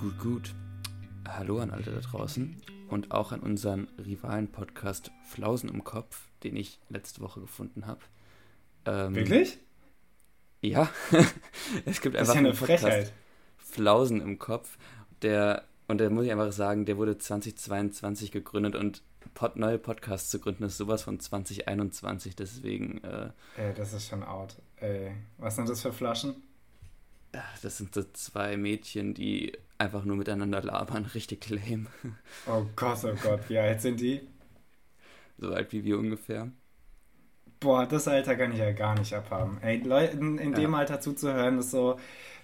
Gut, gut. Hallo an alle da draußen und auch an unseren Rivalen-Podcast Flausen im Kopf, den ich letzte Woche gefunden habe. Ähm, Wirklich? Ja, es gibt einfach das ist ja eine Frechheit. Flausen im Kopf, der und da muss ich einfach sagen, der wurde 2022 gegründet und Pod, neue Podcasts zu gründen ist sowas von 2021, deswegen. Äh, Ey, das ist schon out. Ey, was sind das für Flaschen? Das sind so zwei Mädchen, die einfach nur miteinander labern, richtig lame. Oh Gott, oh Gott, wie alt sind die? So alt wie wir ungefähr. Boah, das Alter kann ich ja gar nicht abhaben. Ey, Leuten in dem ja. Alter zuzuhören, ist so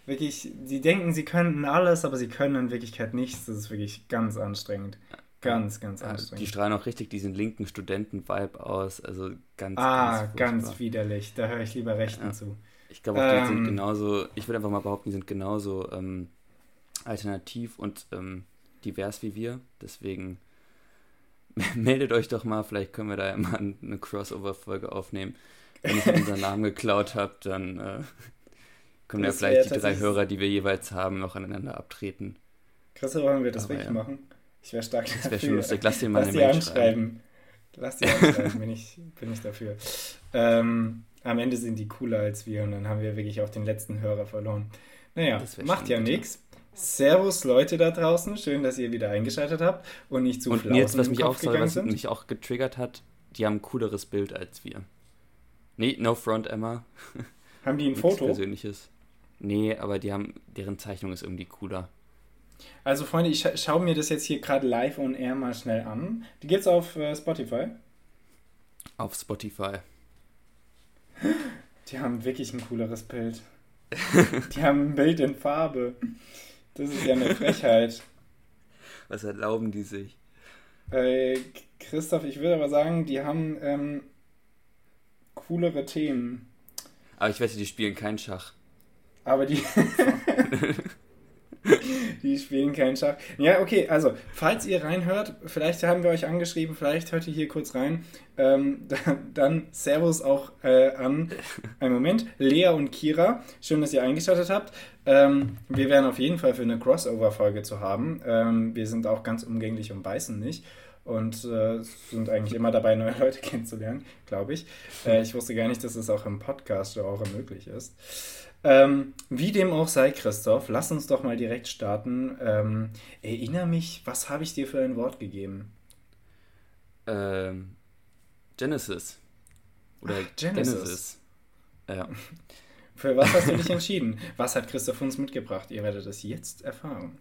wirklich, sie denken, sie könnten alles, aber sie können in Wirklichkeit nichts. Das ist wirklich ganz anstrengend. Ganz, ganz ja, anstrengend. Die strahlen auch richtig diesen linken Studenten-Vibe aus. Also ganz, ah, ganz, ganz widerlich. Da höre ich lieber Rechten ja. zu. Ich glaube auch, die ähm, sind genauso, ich würde einfach mal behaupten, die sind genauso ähm, alternativ und ähm, divers wie wir. Deswegen meldet euch doch mal, vielleicht können wir da ja mal eine Crossover-Folge aufnehmen. Wenn ich unseren Namen geklaut habe, dann äh, können ja vielleicht die drei Hörer, die wir jeweils haben, noch aneinander abtreten. Christoph, wollen wir das Aber wirklich ja. machen? Ich wäre stark Das wäre schon lustig. Lass dir mal Lass eine Mail anschreiben. Lass die anschreiben, bin ich, bin ich dafür. Ähm, am Ende sind die cooler als wir und dann haben wir wirklich auch den letzten Hörer verloren. Naja, macht ja nichts. Servus Leute da draußen, schön, dass ihr wieder eingeschaltet habt und nicht zu Und jetzt, was mich auch, sorry, was mich auch getriggert hat, die haben ein cooleres Bild als wir. Nee, no front, Emma. Haben die ein Foto? Persönliches. Nee, aber die haben, deren Zeichnung ist irgendwie cooler. Also Freunde, ich scha schaue mir das jetzt hier gerade live on air mal schnell an. Die geht's auf äh, Spotify? Auf Spotify. Die haben wirklich ein cooleres Bild. die haben ein Bild in Farbe. Das ist ja eine Frechheit. Was erlauben die sich? Äh, Christoph, ich würde aber sagen, die haben ähm, coolere Themen. Aber ich wette, die spielen keinen Schach. Aber die. die spielen keinen Schach. Ja, okay, also, falls ihr reinhört, vielleicht haben wir euch angeschrieben, vielleicht hört ihr hier kurz rein. Ähm, dann, dann, Servus auch äh, an, einen Moment, Lea und Kira. Schön, dass ihr eingeschaltet habt. Ähm, wir wären auf jeden Fall für eine Crossover-Folge zu haben. Ähm, wir sind auch ganz umgänglich und beißen nicht und äh, sind eigentlich immer dabei, neue Leute kennenzulernen, glaube ich. Äh, ich wusste gar nicht, dass es auch im Podcast-Genre möglich ist. Ähm, wie dem auch sei, Christoph, lass uns doch mal direkt starten. Ähm, erinnere mich, was habe ich dir für ein Wort gegeben? Ähm, Genesis. Oder Ach, Genesis. Genesis. Ja. Für was hast du dich entschieden? Was hat Christoph uns mitgebracht? Ihr werdet es jetzt erfahren.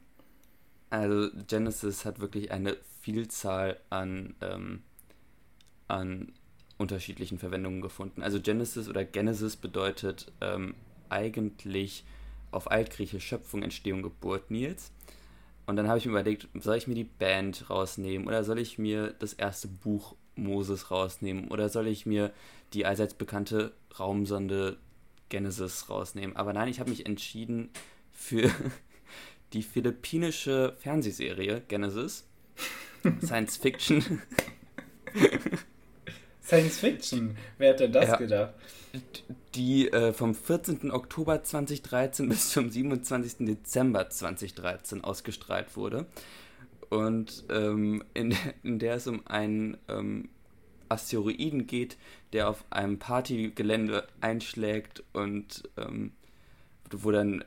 Also Genesis hat wirklich eine Vielzahl an, ähm, an unterschiedlichen Verwendungen gefunden. Also Genesis oder Genesis bedeutet ähm, eigentlich auf Altgriechisch Schöpfung, Entstehung, Geburt Nils. Und dann habe ich mir überlegt, soll ich mir die Band rausnehmen oder soll ich mir das erste Buch Moses rausnehmen oder soll ich mir die allseits bekannte Raumsonde Genesis rausnehmen? Aber nein, ich habe mich entschieden für die philippinische Fernsehserie Genesis. Science Fiction. Science Fiction? Wer hätte das ja. gedacht? die äh, vom 14. Oktober 2013 bis zum 27. Dezember 2013 ausgestrahlt wurde. Und ähm, in, in, der es um einen ähm, Asteroiden geht, der auf einem Partygelände einschlägt und ähm, wo dann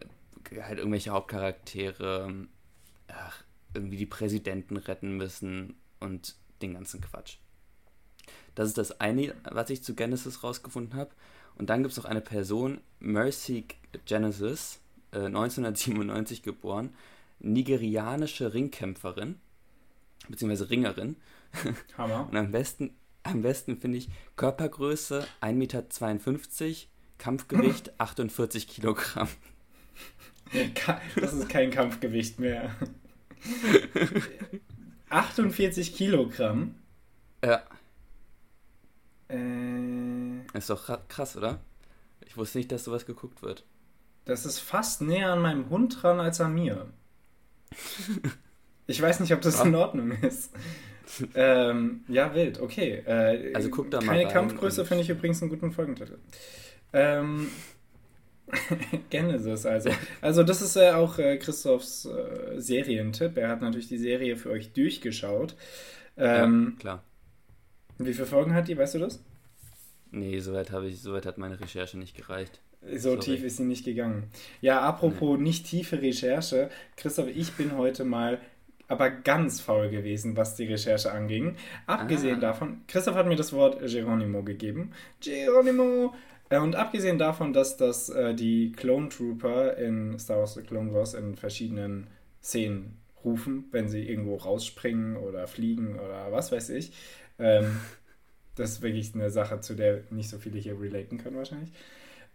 halt irgendwelche Hauptcharaktere ach, irgendwie die Präsidenten retten müssen und den ganzen Quatsch. Das ist das eine, was ich zu Genesis rausgefunden habe. Und dann gibt es noch eine Person, Mercy Genesis, äh, 1997 geboren, nigerianische Ringkämpferin, beziehungsweise Ringerin. Hammer. Und am besten, am besten finde ich Körpergröße 1,52 Meter, Kampfgewicht 48 Kilogramm. Das ist kein Kampfgewicht mehr. 48 Kilogramm? Ja. Äh, ist doch krass, oder? Ich wusste nicht, dass sowas geguckt wird. Das ist fast näher an meinem Hund dran als an mir. ich weiß nicht, ob das in Ordnung ist. ähm, ja, wild, okay. Äh, also guck da mal. Keine Kampfgröße finde ich übrigens einen guten Folgentitel. Ähm, Genesis, also. Also, das ist ja äh, auch äh, Christophs äh, Serientipp. Er hat natürlich die Serie für euch durchgeschaut. Ähm, ja, klar. Wie viele Folgen hat die, weißt du das? Nee, soweit habe ich, soweit hat meine Recherche nicht gereicht. So Sorry. tief ist sie nicht gegangen. Ja, apropos nee. nicht tiefe Recherche, Christoph, ich bin heute mal aber ganz faul gewesen, was die Recherche anging. Abgesehen ah. davon, Christoph hat mir das Wort Geronimo gegeben. Geronimo! Äh, und abgesehen davon, dass das äh, die Clone Trooper in Star Wars The Clone Wars in verschiedenen Szenen rufen, wenn sie irgendwo rausspringen oder fliegen oder was weiß ich. Ähm, das ist wirklich eine Sache, zu der nicht so viele hier relaten können wahrscheinlich.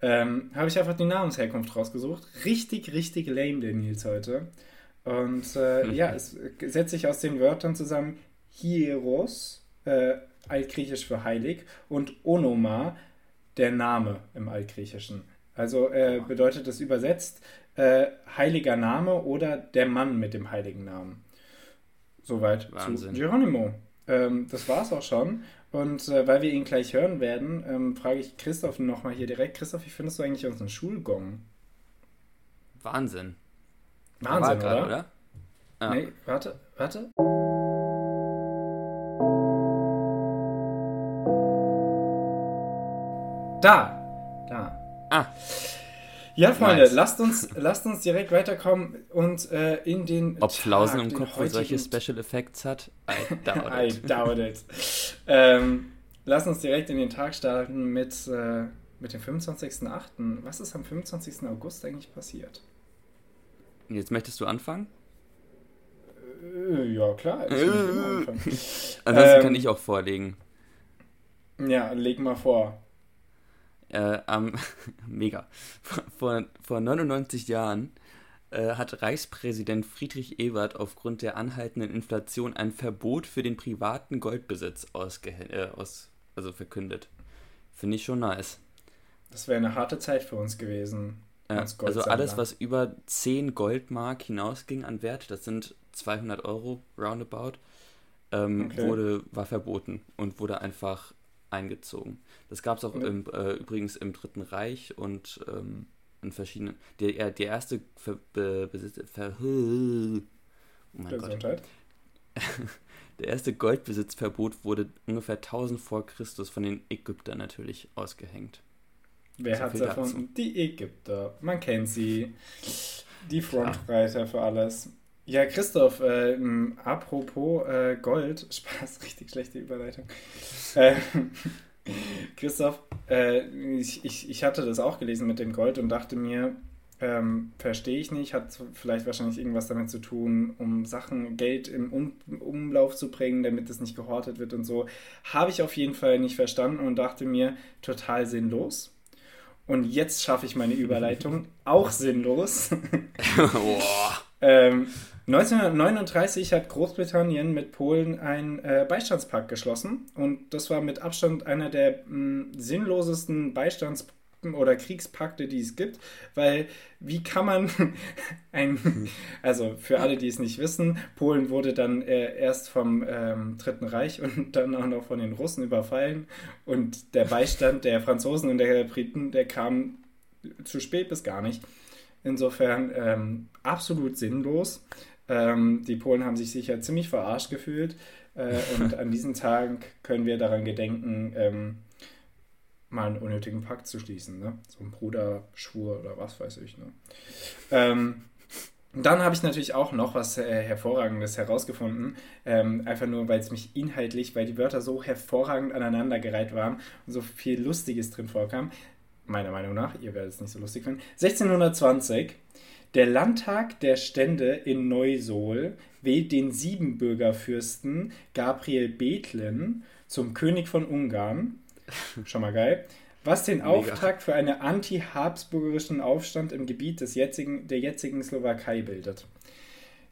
Ähm, Habe ich einfach die Namensherkunft rausgesucht. Richtig, richtig lame, der Nils heute. Und äh, mhm. ja, es setzt sich aus den Wörtern zusammen Hieros, äh, altgriechisch für heilig, und Onoma, der Name im Altgriechischen. Also äh, bedeutet das übersetzt äh, heiliger Name oder der Mann mit dem heiligen Namen. Soweit Wahnsinn. zu Geronimo. Ähm, das war's auch schon. Und äh, weil wir ihn gleich hören werden, ähm, frage ich Christoph nochmal hier direkt. Christoph, wie findest du eigentlich unseren Schulgong? Wahnsinn. Wahnsinn, grad, oder? oder? Ja. Nee, warte, warte. Da. Da. Ah. Ja, Freunde, nice. lasst, uns, lasst uns direkt weiterkommen und äh, in den. Ob Flausen im Kopf wohl solche Special Effects hat? I doubt it. I doubt it. ähm, lasst uns direkt in den Tag starten mit, äh, mit dem 25.08. Was ist am 25. August eigentlich passiert? Jetzt möchtest du anfangen? Äh, ja, klar. Ich Ansonsten ähm, kann ich auch vorlegen. Ja, leg mal vor. Äh, ähm, mega. Vor, vor 99 Jahren äh, hat Reichspräsident Friedrich Ebert aufgrund der anhaltenden Inflation ein Verbot für den privaten Goldbesitz äh, aus, also verkündet. Finde ich schon nice. Das wäre eine harte Zeit für uns gewesen. Als also alles, was über 10 Goldmark hinausging an Wert, das sind 200 Euro roundabout, ähm, okay. wurde, war verboten und wurde einfach eingezogen. Das gab es auch im, äh, übrigens im Dritten Reich und ähm, in verschiedenen. Der, der erste Ver, Be, Besitz, Ver, oh mein Gott. der erste Goldbesitzverbot wurde ungefähr 1000 vor Christus von den Ägyptern natürlich ausgehängt. Wer hat es erfunden? Die Ägypter. Man kennt sie. Die Frontreiter ja. für alles. Ja, Christoph, äh, apropos äh, Gold, Spaß, richtig schlechte Überleitung. Äh, Christoph, ich, ich, ich hatte das auch gelesen mit dem Gold und dachte mir, ähm, verstehe ich nicht, hat vielleicht wahrscheinlich irgendwas damit zu tun, um Sachen, Geld im um Umlauf zu bringen, damit es nicht gehortet wird und so. Habe ich auf jeden Fall nicht verstanden und dachte mir, total sinnlos. Und jetzt schaffe ich meine Überleitung, auch sinnlos. Ähm, 1939 hat Großbritannien mit Polen einen äh, Beistandspakt geschlossen und das war mit Abstand einer der mh, sinnlosesten Beistands- oder Kriegspakte, die es gibt, weil wie kann man ein, also für alle, die es nicht wissen, Polen wurde dann äh, erst vom ähm, Dritten Reich und dann auch noch von den Russen überfallen und der Beistand der Franzosen und der Briten, der kam zu spät bis gar nicht. Insofern ähm, absolut sinnlos. Ähm, die Polen haben sich sicher ziemlich verarscht gefühlt. Äh, und an diesen Tagen können wir daran gedenken, ähm, mal einen unnötigen Pakt zu schließen. Ne? So ein Bruderschwur oder was weiß ich. Ne? Ähm, dann habe ich natürlich auch noch was äh, Hervorragendes herausgefunden. Ähm, einfach nur, weil es mich inhaltlich, weil die Wörter so hervorragend aneinandergereiht waren und so viel Lustiges drin vorkam. Meiner Meinung nach, ihr werdet es nicht so lustig finden. 1620 der Landtag der Stände in Neusohl wählt den Siebenbürgerfürsten Gabriel Bethlen zum König von Ungarn. Schon mal geil. Was den Mega. Auftakt für einen anti-habsburgerischen Aufstand im Gebiet des jetzigen, der jetzigen Slowakei bildet.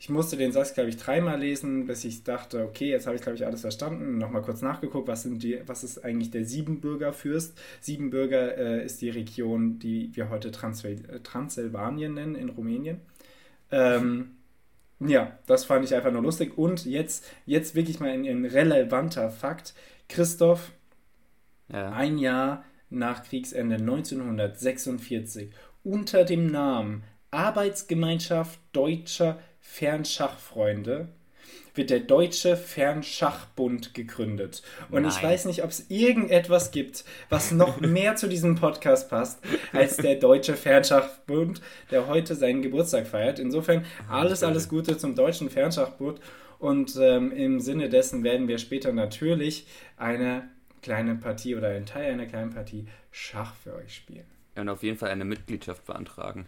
Ich musste den Satz, glaube ich, dreimal lesen, bis ich dachte, okay, jetzt habe ich, glaube ich, alles verstanden. Nochmal kurz nachgeguckt, was, sind die, was ist eigentlich der Siebenbürgerfürst? Siebenbürger äh, ist die Region, die wir heute Transsil Transsilvanien nennen, in Rumänien. Ähm, ja, das fand ich einfach nur lustig. Und jetzt, jetzt wirklich mal ein, ein relevanter Fakt. Christoph, ja. ein Jahr nach Kriegsende 1946 unter dem Namen Arbeitsgemeinschaft Deutscher Fernschachfreunde wird der Deutsche Fernschachbund gegründet. Und Nein. ich weiß nicht, ob es irgendetwas gibt, was noch mehr zu diesem Podcast passt, als der Deutsche Fernschachbund, der heute seinen Geburtstag feiert. Insofern alles, alles Gute zum Deutschen Fernschachbund. Und ähm, im Sinne dessen werden wir später natürlich eine kleine Partie oder einen Teil einer kleinen Partie Schach für euch spielen. Ja, und auf jeden Fall eine Mitgliedschaft beantragen.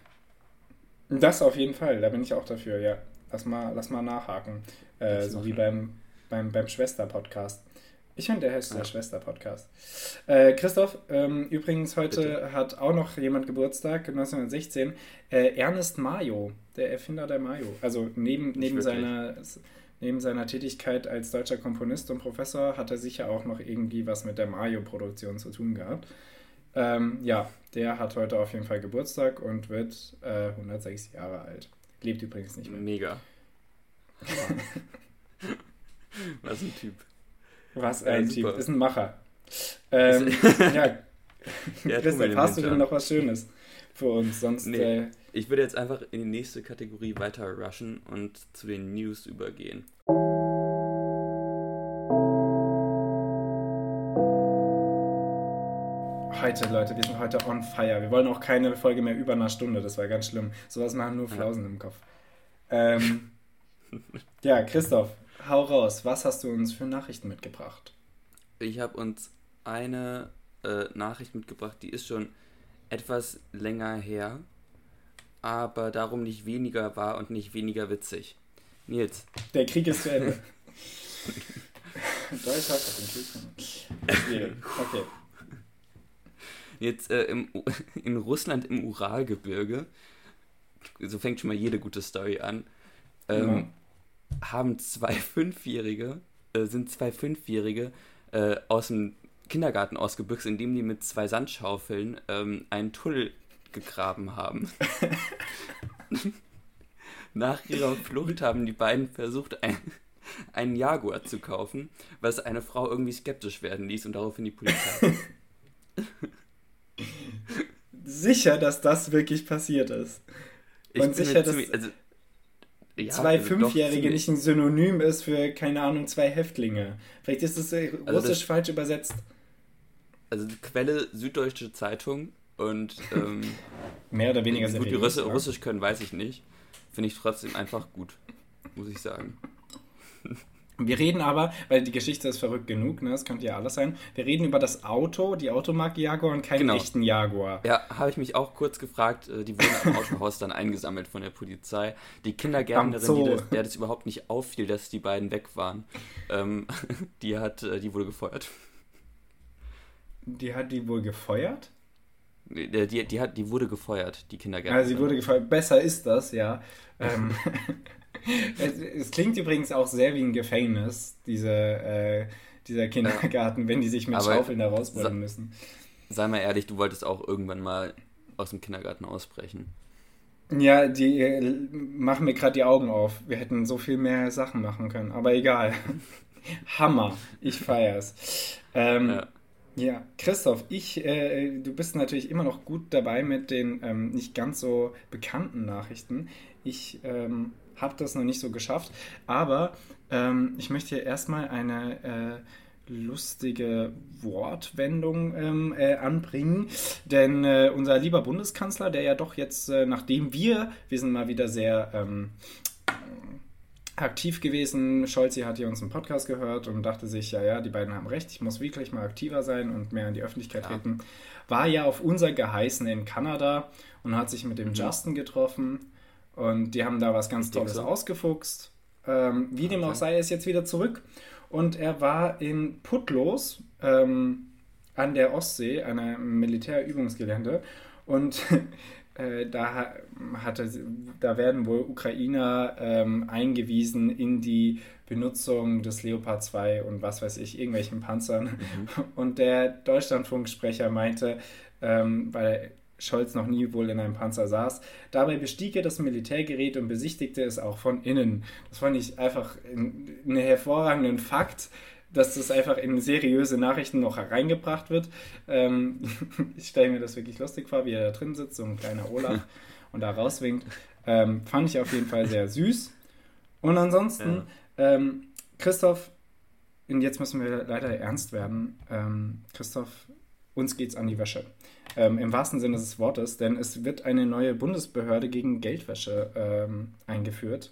Das auf jeden Fall, da bin ich auch dafür, ja. Lass mal, lass mal nachhaken. Äh, so wie beim, beim, beim Schwester-Podcast. Ich finde, der heißt ja. der Schwester-Podcast. Äh, Christoph, ähm, übrigens, heute Bitte. hat auch noch jemand Geburtstag, 1916. Äh, Ernest Mayo, der Erfinder der Mayo. Also neben, neben, seiner, neben seiner Tätigkeit als deutscher Komponist und Professor hat er sicher auch noch irgendwie was mit der Mayo-Produktion zu tun gehabt. Ähm, ja, der hat heute auf jeden Fall Geburtstag und wird äh, 106 Jahre alt. Lebt übrigens nicht mehr. Mega. Was ein Typ. Was ein ja, Typ. Ist ein Macher. Ähm, ja. ja Christoph, hast du denn noch was Schönes für uns? Sonst. Nee, äh, ich würde jetzt einfach in die nächste Kategorie weiter rushen und zu den News übergehen. Heute, Leute, wir sind heute on fire. Wir wollen auch keine Folge mehr über einer Stunde. Das war ganz schlimm. Sowas machen nur Flausen ja. im Kopf. Ähm, ja, Christoph, hau raus. Was hast du uns für Nachrichten mitgebracht? Ich habe uns eine äh, Nachricht mitgebracht, die ist schon etwas länger her, aber darum nicht weniger wahr und nicht weniger witzig. Nils. Der Krieg ist zu Ende. Deutsch hat den Krieg. Okay. Jetzt äh, im, in Russland im Uralgebirge so fängt schon mal jede gute Story an, ähm, ja. haben zwei Fünfjährige, äh, sind zwei Fünfjährige äh, aus dem Kindergarten ausgebüxt, indem die mit zwei Sandschaufeln ähm, einen Tunnel gegraben haben. Nach ihrer Flucht haben die beiden versucht, ein, einen Jaguar zu kaufen, was eine Frau irgendwie skeptisch werden ließ und daraufhin die Polizei. Sicher, dass das wirklich passiert ist. Ich und sicher, dass also, ja, zwei also Fünfjährige nicht ein Synonym ist für, keine Ahnung, zwei Häftlinge. Vielleicht ist es äh, also russisch das, falsch übersetzt. Also die Quelle Süddeutsche Zeitung und ähm, mehr oder weniger gut, die Russ Russisch können, weiß ich nicht. Finde ich trotzdem einfach gut, muss ich sagen. Wir reden aber, weil die Geschichte ist verrückt genug, ne? das könnte ja alles sein. Wir reden über das Auto, die Automarke Jaguar und keinen genau. echten Jaguar. Ja, habe ich mich auch kurz gefragt. Äh, die wurden im Autohaus dann eingesammelt von der Polizei. Die Kindergärtnerin, die das, der das überhaupt nicht auffiel, dass die beiden weg waren, ähm, die hat, äh, die wurde gefeuert. Die hat die wohl gefeuert? Die, die, die, hat, die wurde gefeuert, die Kindergärtnerin. Ja, sie wurde gefeuert. Besser ist das, ja. Ähm, es, es, klingt übrigens auch sehr wie ein Gefängnis, diese, äh, dieser Kindergarten, wenn die sich mit Aber Schaufeln da rausbringen müssen. Sei mal ehrlich, du wolltest auch irgendwann mal aus dem Kindergarten ausbrechen. Ja, die äh, machen mir gerade die Augen auf. Wir hätten so viel mehr Sachen machen können, aber egal. Hammer, ich feier's. Ähm, ja. ja. Christoph, ich, äh, du bist natürlich immer noch gut dabei mit den ähm, nicht ganz so bekannten Nachrichten. Ich ähm, habe das noch nicht so geschafft. Aber ähm, ich möchte hier erstmal eine äh, lustige Wortwendung ähm, äh, anbringen. Denn äh, unser lieber Bundeskanzler, der ja doch jetzt, äh, nachdem wir, wir sind mal wieder sehr ähm, aktiv gewesen, Scholzi hat hier unseren Podcast gehört und dachte sich, ja, ja, die beiden haben recht, ich muss wirklich mal aktiver sein und mehr in die Öffentlichkeit ja. treten. War ja auf unser Geheißen in Kanada und hat sich mit dem mhm. Justin getroffen und die haben da was ganz Tolles ausgefuchst. Ähm, wie dem auch sei, er ist jetzt wieder zurück. Und er war in Putlos ähm, an der Ostsee, einem Militärübungsgelände. Und äh, da, hatte, da werden wohl Ukrainer ähm, eingewiesen in die Benutzung des Leopard 2 und was weiß ich, irgendwelchen Panzern. Mhm. Und der Deutschlandfunksprecher meinte, ähm, weil Scholz noch nie wohl in einem Panzer saß. Dabei bestieg er das Militärgerät und besichtigte es auch von innen. Das fand ich einfach einen hervorragenden Fakt, dass das einfach in seriöse Nachrichten noch hereingebracht wird. Ähm, ich stelle mir das wirklich lustig vor, wie er da drin sitzt, so ein kleiner Olaf und da rauswinkt. Ähm, fand ich auf jeden Fall sehr süß. Und ansonsten, ja. ähm, Christoph, und jetzt müssen wir leider ernst werden. Ähm, Christoph, uns geht's an die Wäsche. Ähm, Im wahrsten Sinne des Wortes, denn es wird eine neue Bundesbehörde gegen Geldwäsche ähm, eingeführt.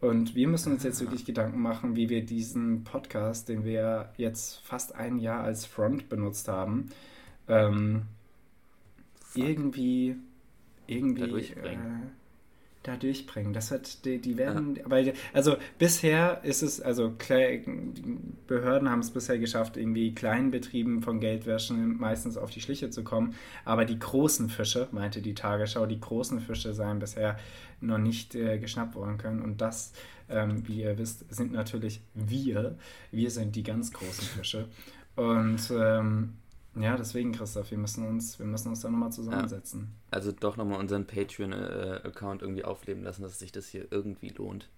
Und wir müssen uns jetzt wirklich Gedanken machen, wie wir diesen Podcast, den wir jetzt fast ein Jahr als Front benutzt haben, ähm, irgendwie, irgendwie äh, da durchbringen. Das hat die, die werden, ja. weil also bisher ist es also Behörden haben es bisher geschafft, irgendwie kleinen Betrieben von Geldwäschen meistens auf die Schliche zu kommen, aber die großen Fische, meinte die Tagesschau, die großen Fische seien bisher noch nicht äh, geschnappt worden können und das ähm, wie ihr wisst, sind natürlich wir. Wir sind die ganz großen Fische. Und ähm, ja, deswegen, Christoph, wir müssen uns, wir müssen uns da nochmal zusammensetzen. Ja, also doch nochmal unseren Patreon-Account irgendwie aufleben lassen, dass sich das hier irgendwie lohnt.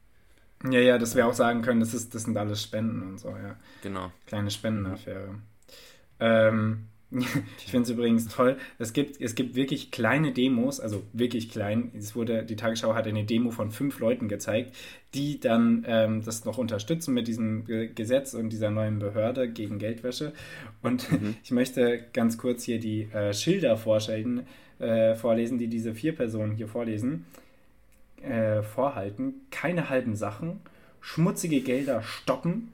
Ja, ja, dass wir auch sagen können, das, ist, das sind alles Spenden und so, ja. Genau. Kleine Spendenaffäre. Ähm, ich finde es übrigens toll. Es gibt, es gibt wirklich kleine Demos, also wirklich klein. Es wurde, die Tagesschau hat eine Demo von fünf Leuten gezeigt, die dann ähm, das noch unterstützen mit diesem Gesetz und dieser neuen Behörde gegen Geldwäsche. Und mhm. ich möchte ganz kurz hier die äh, Schilder vorstellen, äh, vorlesen, die diese vier Personen hier vorlesen, äh, vorhalten. Keine halben Sachen, schmutzige Gelder stoppen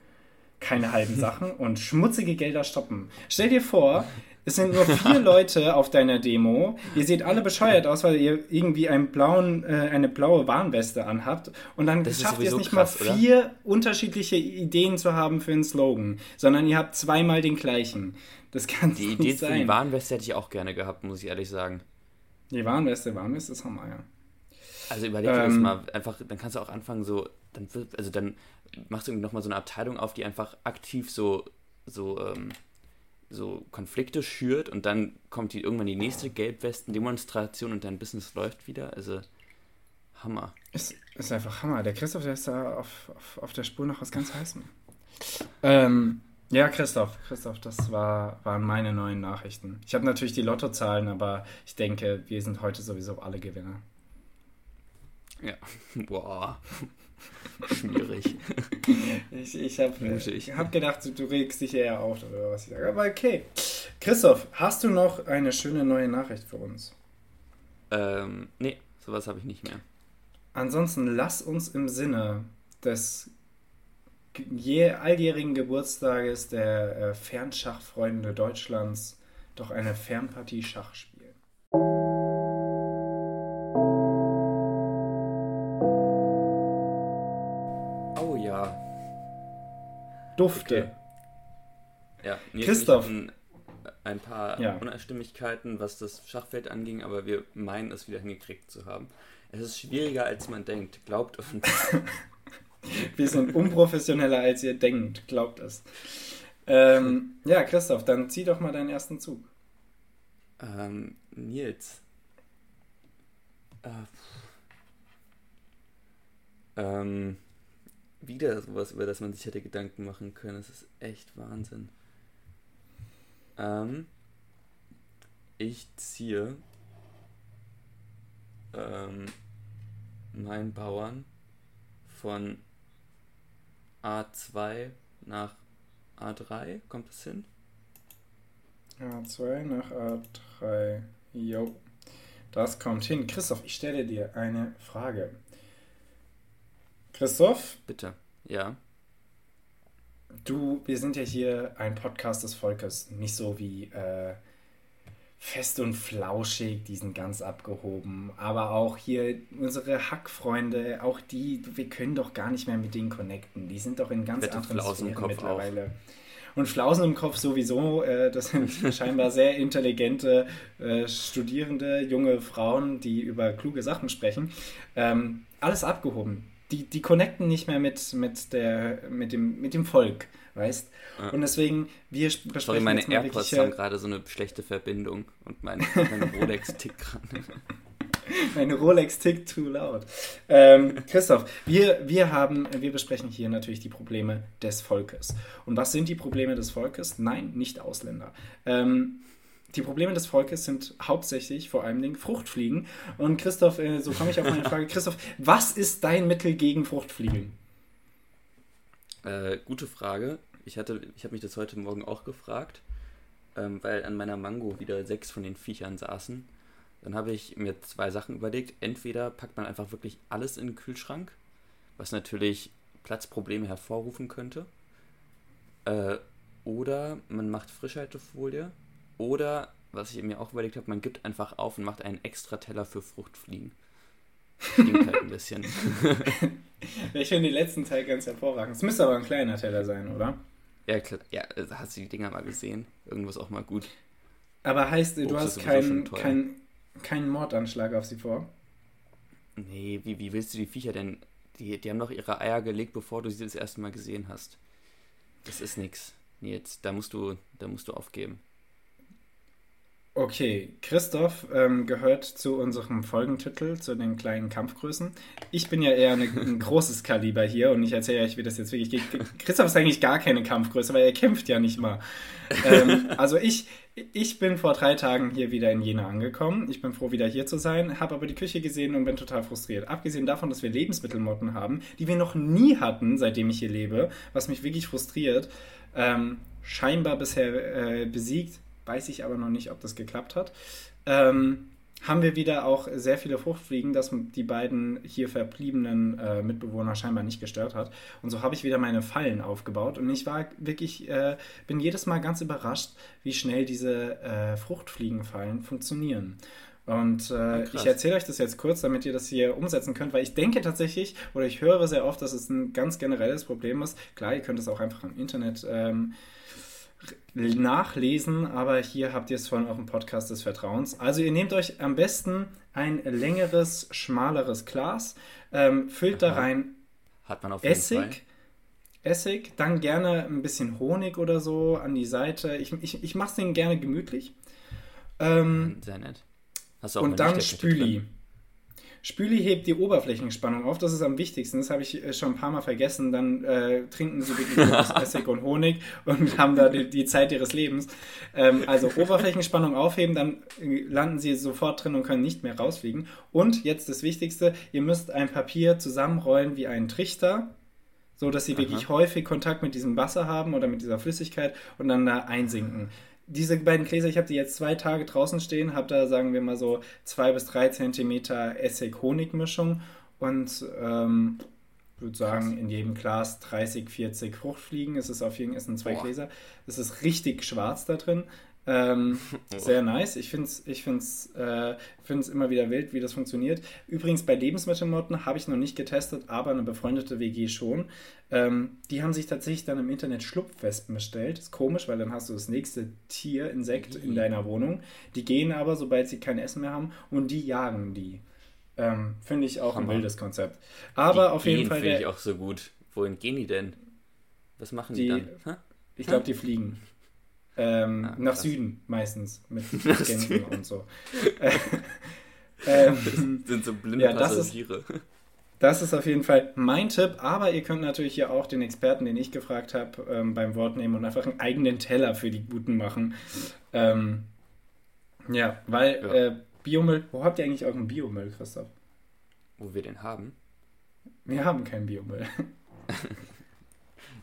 keine halben Sachen und schmutzige Gelder stoppen. Stell dir vor, es sind nur vier Leute auf deiner Demo. Ihr seht alle bescheuert aus, weil ihr irgendwie einen blauen, äh, eine blaue Warnweste anhabt. Und dann das schafft ihr es nicht krass, mal vier oder? unterschiedliche Ideen zu haben für einen Slogan, sondern ihr habt zweimal den gleichen. Das kann die nicht Idee sein. Für die Warnweste hätte ich auch gerne gehabt, muss ich ehrlich sagen. Die Warnweste, Warnweste ist Hammer, ja. Also überleg dir ähm, das mal, einfach, dann kannst du auch anfangen, so, dann wird, also dann machst du nochmal so eine Abteilung auf, die einfach aktiv so, so, ähm, so Konflikte schürt und dann kommt die irgendwann die nächste Gelbwesten-Demonstration und dein Business läuft wieder. Also Hammer. Ist, ist einfach Hammer. Der Christoph, der ist da auf, auf, auf der Spur noch was ganz Heißem. Ähm, ja, Christoph, Christoph, das war, waren meine neuen Nachrichten. Ich habe natürlich die Lottozahlen, aber ich denke, wir sind heute sowieso alle Gewinner. Ja, boah. Schwierig. ich ich habe hab gedacht, du, du regst dich eher auf, oder was ich sage. Aber okay. Christoph, hast du noch eine schöne neue Nachricht für uns? Ähm, nee, sowas habe ich nicht mehr. Ansonsten lass uns im Sinne des je, alljährigen Geburtstages der äh, Fernschachfreunde Deutschlands doch eine Fernpartie Schach spielen. Dufte. Okay. Ja, Nils Christoph. Ein paar ja. Unstimmigkeiten, was das Schachfeld anging, aber wir meinen es wieder hingekriegt zu haben. Es ist schwieriger, als man denkt. Glaubt uns. wir sind unprofessioneller, als ihr denkt. Glaubt es. Ähm, ja, Christoph, dann zieh doch mal deinen ersten Zug. Ähm, Nils. Äh, ähm, wieder sowas, über das man sich hätte Gedanken machen können. Das ist echt Wahnsinn. Ähm, ich ziehe ähm, meinen Bauern von A2 nach A3. Kommt das hin? A2 nach A3. Jo. Das kommt hin. Christoph, ich stelle dir eine Frage. Christoph? Bitte, ja. Du, wir sind ja hier ein Podcast des Volkes, nicht so wie äh, fest und flauschig, die sind ganz abgehoben. Aber auch hier unsere Hackfreunde, auch die, wir können doch gar nicht mehr mit denen connecten. Die sind doch in ganz anderen Sphären mittlerweile. Auch. Und Flausen im Kopf sowieso, äh, das sind scheinbar sehr intelligente äh, Studierende, junge Frauen, die über kluge Sachen sprechen. Ähm, alles abgehoben die, die connecten nicht mehr mit, mit, der, mit, dem, mit dem Volk, weißt ja. Und deswegen, wir besprechen Sorry, meine AirPods haben gerade so eine schlechte Verbindung und mein, meine Rolex tickt gerade. Meine Rolex tickt too loud. Ähm, Christoph, wir, wir, haben, wir besprechen hier natürlich die Probleme des Volkes. Und was sind die Probleme des Volkes? Nein, nicht Ausländer. Ähm, die Probleme des Volkes sind hauptsächlich vor allen Dingen Fruchtfliegen. Und Christoph, äh, so komme ich auf meine Frage. Christoph, was ist dein Mittel gegen Fruchtfliegen? Äh, gute Frage. Ich, ich habe mich das heute Morgen auch gefragt, ähm, weil an meiner Mango wieder sechs von den Viechern saßen. Dann habe ich mir zwei Sachen überlegt. Entweder packt man einfach wirklich alles in den Kühlschrank, was natürlich Platzprobleme hervorrufen könnte. Äh, oder man macht Frischhaltefolie oder, was ich mir auch überlegt habe, man gibt einfach auf und macht einen extra Teller für Fruchtfliegen. Klingt halt ein bisschen. ich finde den letzten Teil ganz hervorragend. Es müsste aber ein kleiner Teller sein, oder? Ja, klar. Ja, also hast du die Dinger mal gesehen? Irgendwas auch mal gut. Aber heißt, du hast keinen kein, kein Mordanschlag auf sie vor? Nee, wie, wie willst du die Viecher denn? Die, die haben doch ihre Eier gelegt, bevor du sie das erste Mal gesehen hast. Das ist nix. Nils, da musst du, da musst du aufgeben. Okay, Christoph ähm, gehört zu unserem Folgentitel, zu den kleinen Kampfgrößen. Ich bin ja eher eine, ein großes Kaliber hier und ich erzähle euch, wie das jetzt wirklich geht. Christoph ist eigentlich gar keine Kampfgröße, weil er kämpft ja nicht mal. Ähm, also ich, ich bin vor drei Tagen hier wieder in Jena angekommen. Ich bin froh, wieder hier zu sein, habe aber die Küche gesehen und bin total frustriert. Abgesehen davon, dass wir Lebensmittelmotten haben, die wir noch nie hatten, seitdem ich hier lebe, was mich wirklich frustriert, ähm, scheinbar bisher äh, besiegt weiß ich aber noch nicht, ob das geklappt hat. Ähm, haben wir wieder auch sehr viele Fruchtfliegen, das die beiden hier verbliebenen äh, Mitbewohner scheinbar nicht gestört hat. Und so habe ich wieder meine Fallen aufgebaut und ich war wirklich, äh, bin jedes Mal ganz überrascht, wie schnell diese äh, Fruchtfliegenfallen funktionieren. Und äh, ich erzähle euch das jetzt kurz, damit ihr das hier umsetzen könnt, weil ich denke tatsächlich, oder ich höre sehr oft, dass es ein ganz generelles Problem ist. Klar, ihr könnt es auch einfach im Internet ähm, nachlesen, aber hier habt ihr es von eurem Podcast des Vertrauens. Also ihr nehmt euch am besten ein längeres, schmaleres Glas, ähm, füllt da rein Essig. Essig, dann gerne ein bisschen Honig oder so an die Seite. Ich, ich, ich mache es denen gerne gemütlich. Ähm, Sehr nett. und dann Spüli. Drin? Spüli hebt die Oberflächenspannung auf, das ist am wichtigsten, das habe ich äh, schon ein paar Mal vergessen. Dann äh, trinken sie wirklich Essig und Honig und haben da die, die Zeit ihres Lebens. Ähm, also Oberflächenspannung aufheben, dann äh, landen sie sofort drin und können nicht mehr rausfliegen. Und jetzt das Wichtigste, ihr müsst ein Papier zusammenrollen wie einen Trichter, so dass sie Aha. wirklich häufig Kontakt mit diesem Wasser haben oder mit dieser Flüssigkeit und dann da einsinken diese beiden Gläser, ich habe die jetzt zwei Tage draußen stehen, habe da, sagen wir mal so, zwei bis drei Zentimeter Essig-Honig-Mischung und ähm, würde sagen, in jedem Glas 30, 40 Fruchtfliegen. Es ist auf jeden Fall zwei Boah. Gläser. Es ist richtig schwarz da drin. Ähm, sehr nice. Ich finde es ich find's, äh, find's immer wieder wild, wie das funktioniert. Übrigens, bei Lebensmittelmotten habe ich noch nicht getestet, aber eine befreundete WG schon. Ähm, die haben sich tatsächlich dann im Internet Schlupfwespen bestellt. Ist komisch, weil dann hast du das nächste Tier, Insekt in deiner Wohnung. Die gehen aber, sobald sie kein Essen mehr haben, und die jagen die. Ähm, finde ich auch Hammer. ein wildes Konzept. Aber die auf jeden Fall. finde ich auch so gut. Wohin gehen die denn? Was machen die, die dann? Ha? Ich glaube, die fliegen. Ähm, ah, nach Süden meistens mit Gänsen und so. ähm, sind so blinde ja, Passagiere. Das ist, das ist auf jeden Fall mein Tipp, aber ihr könnt natürlich hier auch den Experten, den ich gefragt habe, ähm, beim Wort nehmen und einfach einen eigenen Teller für die Guten machen. Ähm, ja, weil ja. Äh, Biomüll, wo habt ihr eigentlich euren Biomüll, Christoph? Wo wir den haben? Wir haben keinen Biomüll.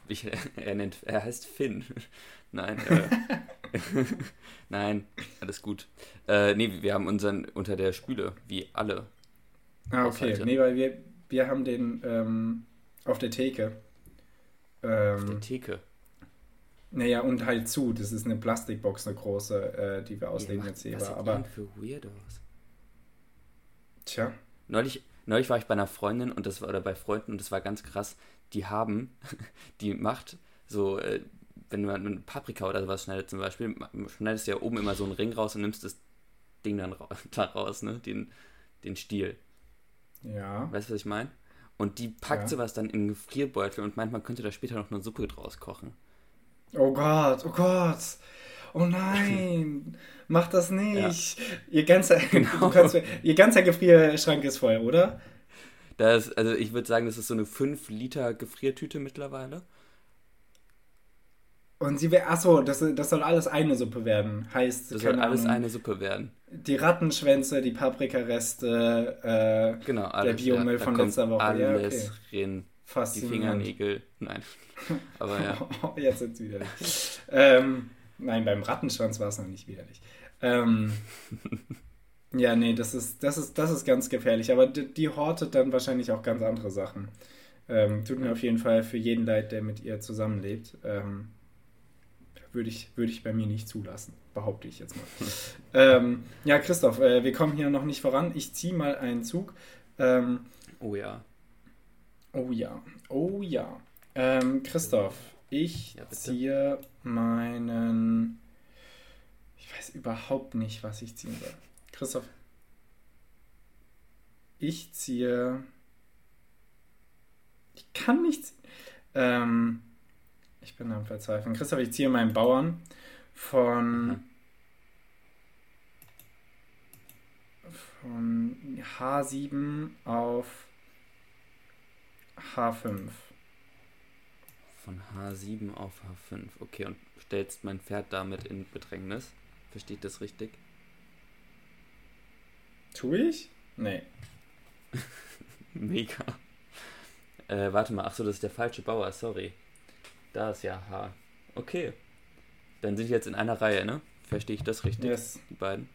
Ich, er, nennt, er heißt Finn. Nein, äh, nein, alles gut. Äh, nee, wir haben unseren unter der Spüle, wie alle. Ah, okay. Haushalte. Nee, weil wir, wir haben den ähm, auf der Theke. Ähm, auf der Theke? Naja, und halt zu. Das ist eine Plastikbox, eine große, äh, die wir auslegen ja, jetzt hier. Was aber für Weirdos? Tja. Neulich, neulich war ich bei einer Freundin und das war, oder bei Freunden und das war ganz krass die haben, die macht so, äh, wenn man eine Paprika oder sowas schneidet zum Beispiel, schneidest du ja oben immer so einen Ring raus und nimmst das Ding dann ra da raus, ne? Den, den Stiel. Ja. Weißt du, was ich meine? Und die packt ja. sowas dann in einen Gefrierbeutel und meint, man könnte da später noch eine Suppe draus kochen. Oh Gott, oh Gott. oh nein, mach das nicht. Ja. Ihr, ganzer, genau. kannst, ihr ganzer Gefrierschrank ist voll, oder? Das, also ich würde sagen, das ist so eine 5 Liter Gefriertüte mittlerweile. Und sie wäre, achso, das, das soll alles eine Suppe werden, heißt. Das soll alles Ahnung, eine Suppe werden. Die Rattenschwänze, die Paprikareste, äh, genau, alles, der Biomüll ja, von letzter Woche. Alles ja, okay. rein. Die Fingernägel. Nein. Aber ja. Jetzt sind widerlich. ähm, nein, beim Rattenschwanz war es noch nicht widerlich. Ähm, ja, nee, das ist, das, ist, das ist ganz gefährlich. Aber die, die hortet dann wahrscheinlich auch ganz andere Sachen. Ähm, tut mir auf jeden Fall für jeden leid, der mit ihr zusammenlebt. Ähm, würde ich, würde ich bei mir nicht zulassen, behaupte ich jetzt mal. ähm, ja, Christoph, äh, wir kommen hier noch nicht voran. Ich ziehe mal einen Zug. Ähm, oh ja. Oh ja. Oh ja. Ähm, Christoph, ich ja, ziehe meinen. Ich weiß überhaupt nicht, was ich ziehen soll. Christoph. Ich ziehe. Ich kann nichts. Ähm, ich bin am Verzweifeln. Christoph, ich ziehe meinen Bauern von, von H7 auf H5. Von H7 auf H5. Okay, und stellst mein Pferd damit in Bedrängnis. Versteht das richtig? Tu ich? Nee. Mega. Äh, warte mal, achso, das ist der falsche Bauer, sorry. Da ist ja H. Okay. Dann sind die jetzt in einer Reihe, ne? Verstehe ich das richtig? Yes. Die beiden.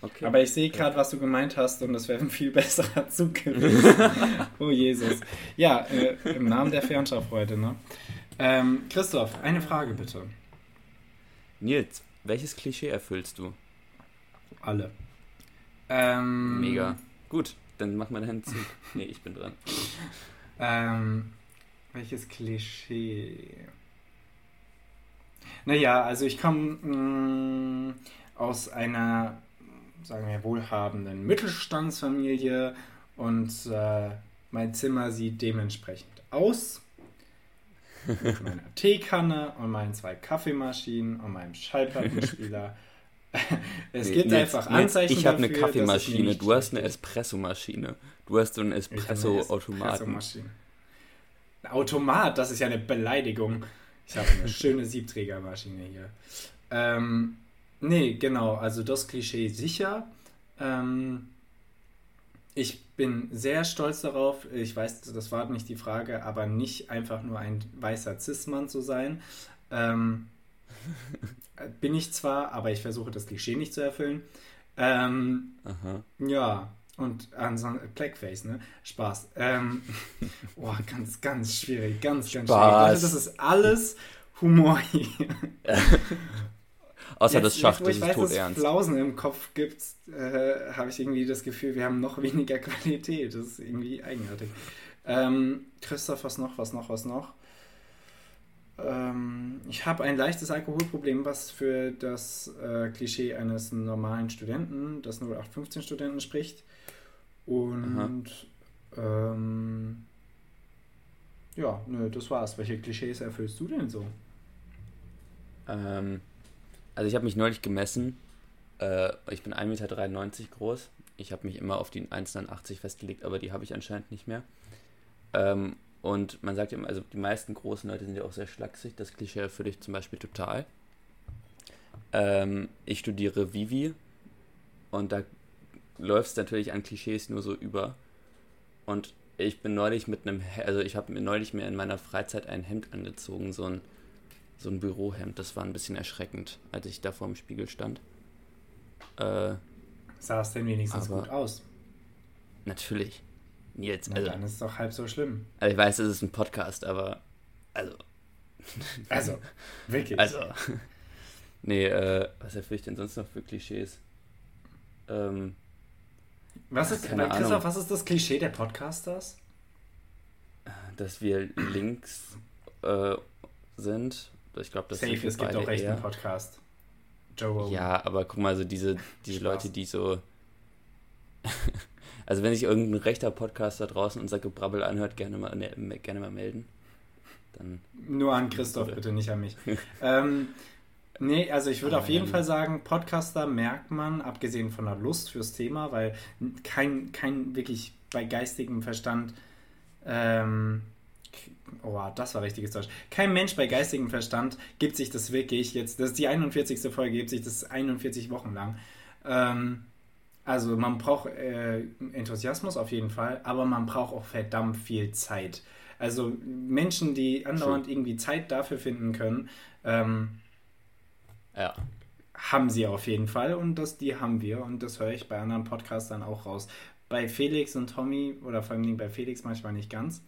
Okay. Aber ich sehe gerade, was du gemeint hast und das wäre ein viel besserer Zug gewesen. oh Jesus. Ja, äh, im Namen der Fernschaft heute, ne? Ähm, Christoph, eine Frage bitte. Nils, welches Klischee erfüllst du? Alle. Ähm, Mega. Gut, dann mach mal deinen Zug. nee, ich bin dran. ähm, welches Klischee? Naja, also ich komme mm, aus einer, sagen wir, wohlhabenden Mittelstandsfamilie und äh, mein Zimmer sieht dementsprechend aus. Mit meiner Teekanne und meinen zwei Kaffeemaschinen und meinem Schallplattenspieler. es gibt nee, einfach Anzeichen Ich habe eine Kaffeemaschine, du hast eine Espressomaschine. Du hast so einen Espresso-Automaten. Espresso Automat, das ist ja eine Beleidigung. Ich habe eine schöne Siebträgermaschine hier. Ähm, nee, genau, also das Klischee sicher. Ähm, ich bin sehr stolz darauf, ich weiß, das war nicht die Frage, aber nicht einfach nur ein weißer Cis-Mann zu sein. Ähm, bin ich zwar, aber ich versuche das Klischee nicht zu erfüllen. Ähm, ja, und ansonsten Blackface, ne? Spaß. Ähm, oh, ganz, ganz schwierig, ganz, ganz Spaß. schwierig. Also das ist alles Humor hier. Außer jetzt, das Schacht, das ist weiß, tot ernst. Flausen im Kopf gibt, äh, habe ich irgendwie das Gefühl, wir haben noch weniger Qualität. Das ist irgendwie eigenartig. Ähm, Christoph, was noch, was noch, was noch? Ähm, ich habe ein leichtes Alkoholproblem, was für das äh, Klischee eines normalen Studenten, des 0815-Studenten spricht. Und ähm, ja, nö, das war's. Welche Klischees erfüllst du denn so? Ähm, also ich habe mich neulich gemessen. Äh, ich bin 1,93 Meter groß. Ich habe mich immer auf die 1,80 festgelegt, aber die habe ich anscheinend nicht mehr. Ähm, und man sagt immer, also die meisten großen Leute sind ja auch sehr schlaksig. Das Klischee erfülle ich zum Beispiel total. Ähm, ich studiere Vivi und da läufst natürlich an Klischees nur so über. Und ich bin neulich mit einem, also ich habe mir neulich mir in meiner Freizeit ein Hemd angezogen, so ein, so ein Bürohemd. Das war ein bisschen erschreckend, als ich da vor dem Spiegel stand. Äh, Sah es denn wenigstens gut aus? Natürlich. Jetzt, also, dann ist es doch halb so schlimm. Also ich weiß, es ist ein Podcast, aber also. Also, wirklich. Also. Nee, äh, was erfülle ich denn sonst noch für Klischees? Ähm, was ist, Keine Christoph, Ahnung. was ist das Klischee der Podcasters? Dass wir links äh, sind. Ich glaube, das Safe, sind es gibt auch echt eher. einen Podcast. Joe Rogan. Ja, aber guck mal, so diese, diese Leute, die so. Also, wenn sich irgendein rechter Podcast da draußen unser Gebrabbel anhört, gerne mal, ne, gerne mal melden. Dann Nur an Christoph, bitte, nicht an mich. ähm, Nee, also ich würde auf jeden Fall sagen, Podcaster merkt man, abgesehen von der Lust fürs Thema, weil kein, kein wirklich bei geistigem Verstand, ähm, oh, das war richtiges Deutsch, kein Mensch bei geistigem Verstand gibt sich das wirklich jetzt, das ist die 41. Folge, gibt sich das 41 Wochen lang. Ähm, also man braucht äh, Enthusiasmus auf jeden Fall, aber man braucht auch verdammt viel Zeit. Also Menschen, die andauernd True. irgendwie Zeit dafür finden können, ähm, ja. haben sie auf jeden Fall und das, die haben wir und das höre ich bei anderen Podcastern auch raus. Bei Felix und Tommy oder vor allem bei Felix manchmal nicht ganz.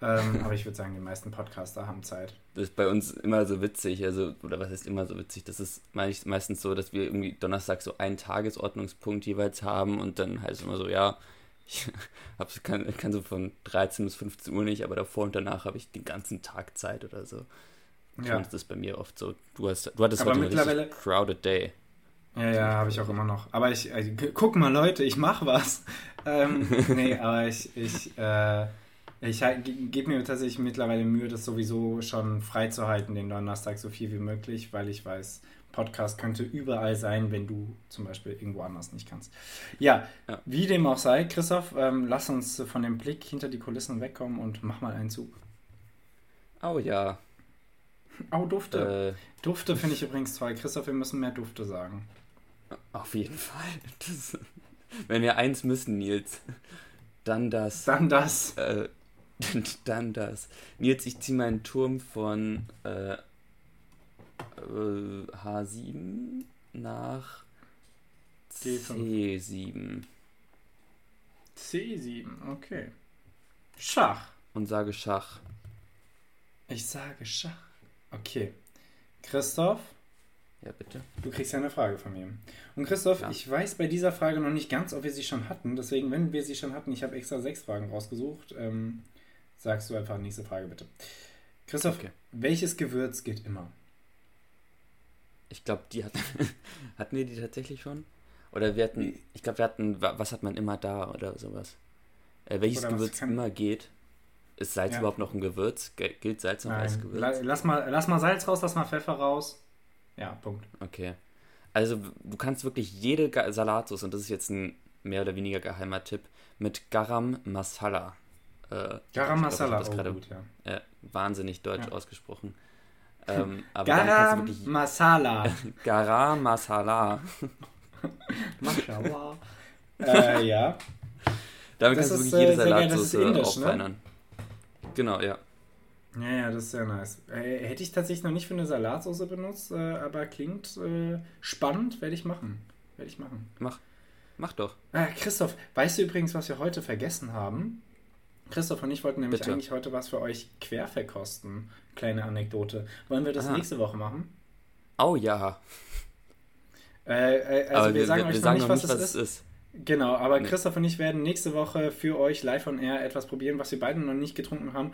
Ähm, aber ich würde sagen, die meisten Podcaster haben Zeit. Das ist bei uns immer so witzig, also, oder was heißt immer so witzig? Das ist meistens so, dass wir irgendwie Donnerstag so einen Tagesordnungspunkt jeweils haben und dann heißt es immer so, ja, ich kann, kann so von 13 bis 15 Uhr nicht, aber davor und danach habe ich den ganzen Tag Zeit oder so. Ja. Das ist bei mir oft so. Du, hast, du hattest aber heute mittlerweile einen crowded day. Ja, ja, habe ich auch immer noch. Aber ich, äh, guck mal, Leute, ich mache was. Ähm, nee, aber ich, ich, äh, ich gebe mir tatsächlich mittlerweile Mühe, das sowieso schon freizuhalten, den Donnerstag so viel wie möglich, weil ich weiß, Podcast könnte überall sein, wenn du zum Beispiel irgendwo anders nicht kannst. Ja, ja. wie dem auch sei, Christoph, ähm, lass uns von dem Blick hinter die Kulissen wegkommen und mach mal einen Zug. Oh ja. Oh, Dufte. Äh, Dufte finde ich übrigens toll. Christoph, wir müssen mehr Dufte sagen. Auf jeden Fall. Das, wenn wir eins müssen, Nils, dann das. Dann das. Äh, dann das. Nils, ich ziehe meinen Turm von äh, H7 nach C7. C7, okay. Schach. Und sage Schach. Ich sage Schach. Okay. Christoph? Ja, bitte. Du kriegst ja eine Frage von mir. Und Christoph, ja. ich weiß bei dieser Frage noch nicht ganz, ob wir sie schon hatten. Deswegen, wenn wir sie schon hatten, ich habe extra sechs Fragen rausgesucht, ähm, sagst du einfach nächste Frage bitte. Christoph, okay. welches Gewürz geht immer? Ich glaube, die hatten. hatten wir die tatsächlich schon? Oder wir hatten. Ich glaube, wir hatten. Was hat man immer da oder sowas? Äh, welches oder Gewürz immer geht? Ist Salz ja. überhaupt noch ein Gewürz? Gilt Salz noch Nein. als Gewürz? Lass mal, lass mal Salz raus, lass mal Pfeffer raus. Ja, Punkt. Okay. Also du kannst wirklich jede Salatsauce, und das ist jetzt ein mehr oder weniger geheimer Tipp, mit Garam Masala. Äh, Garam Masala, das oh, gut, ja. Äh, wahnsinnig deutsch ja. ausgesprochen. Ähm, Garam wirklich, Masala. Garam Masala. Mashallah. äh, ja. Damit das kannst ist, du wirklich jede äh, Salatsauce auffeinern. Ne? Genau, ja. Ja, ja, das ist sehr nice. Äh, hätte ich tatsächlich noch nicht für eine Salatsauce benutzt, äh, aber klingt äh, spannend, werde ich machen. Werde ich machen. Mach. Mach doch. Ah, Christoph, weißt du übrigens, was wir heute vergessen haben? Christoph und ich wollten nämlich Bitte. eigentlich heute was für euch quer verkosten. Kleine Anekdote. Wollen wir das Aha. nächste Woche machen? Oh ja. Äh, äh, also aber wir, sagen wir, euch wir noch nicht, was, nicht, was es ist. ist. Genau, aber nee. Christoph und ich werden nächste Woche für euch live on air etwas probieren, was wir beide noch nicht getrunken haben.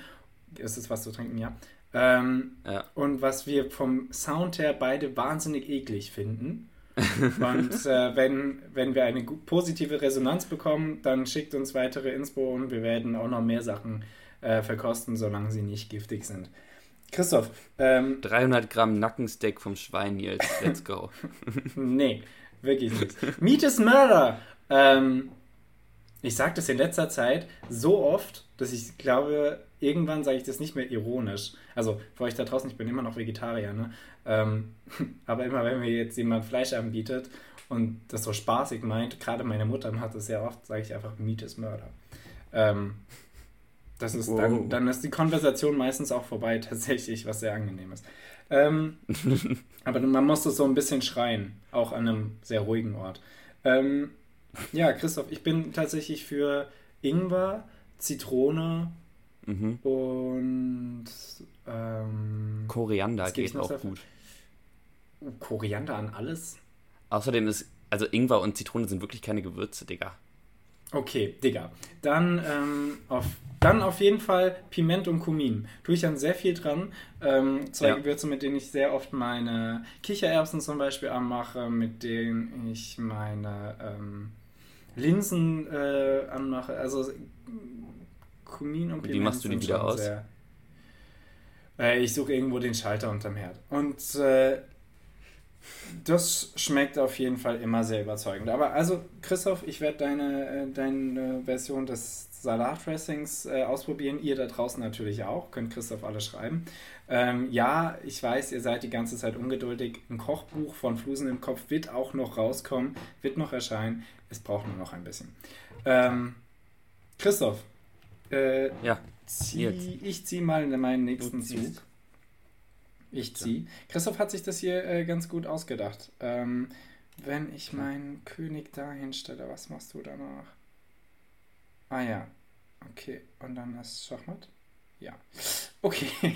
Ist es was zu trinken, ja. Ähm, ja. Und was wir vom Sound her beide wahnsinnig eklig finden. Und äh, wenn, wenn wir eine positive Resonanz bekommen, dann schickt uns weitere Inspo und wir werden auch noch mehr Sachen äh, verkosten, solange sie nicht giftig sind. Christoph. Ähm, 300 Gramm Nackensteak vom Schwein, Nils. Let's go. nee, wirklich nicht. Meat is Murder. Ähm, ich sage das in letzter Zeit so oft, dass ich glaube, irgendwann sage ich das nicht mehr ironisch. Also für euch da draußen, ich bin immer noch Vegetarier, ne? Ähm, aber immer wenn mir jetzt jemand Fleisch anbietet und das so spaßig meint, gerade meine Mutter macht das sehr oft, sage ich einfach, Meat is Murder. Ähm, das ist wow. dann, dann ist die Konversation meistens auch vorbei, tatsächlich, was sehr angenehm ist. Ähm, aber man muss das so ein bisschen schreien, auch an einem sehr ruhigen Ort. Ähm, ja, Christoph, ich bin tatsächlich für Ingwer, Zitrone mhm. und ähm, Koriander geht auch gut. Koriander an alles? Außerdem ist, also Ingwer und Zitrone sind wirklich keine Gewürze, Digga. Okay, Digga. Dann, ähm, auf, dann auf jeden Fall Piment und Kumin. Tue ich dann sehr viel dran. Ähm, zwei ja. Gewürze, mit denen ich sehr oft meine Kichererbsen zum Beispiel anmache, mit denen ich meine ähm, Linsen äh, anmache. Also Kumin und Piment. Wie machst du die wieder aus? Sehr, äh, ich suche irgendwo den Schalter unterm Herd. Und äh, Das schmeckt auf jeden Fall immer sehr überzeugend. Aber also, Christoph, ich werde deine, äh, deine Version des Salatdressings äh, ausprobieren. Ihr da draußen natürlich auch. Könnt Christoph alles schreiben. Ähm, ja, ich weiß, ihr seid die ganze Zeit ungeduldig. Ein Kochbuch von Flusen im Kopf wird auch noch rauskommen, wird noch erscheinen. Es braucht nur noch ein bisschen. Ähm, Christoph, äh, ja, zieh, ich ziehe mal meinen nächsten Zug. Ich ziehe. Christoph hat sich das hier äh, ganz gut ausgedacht. Ähm, wenn ich meinen König dahin stelle, was machst du danach? Ah ja. Okay. Und dann ist Schachmatt? Ja. Okay.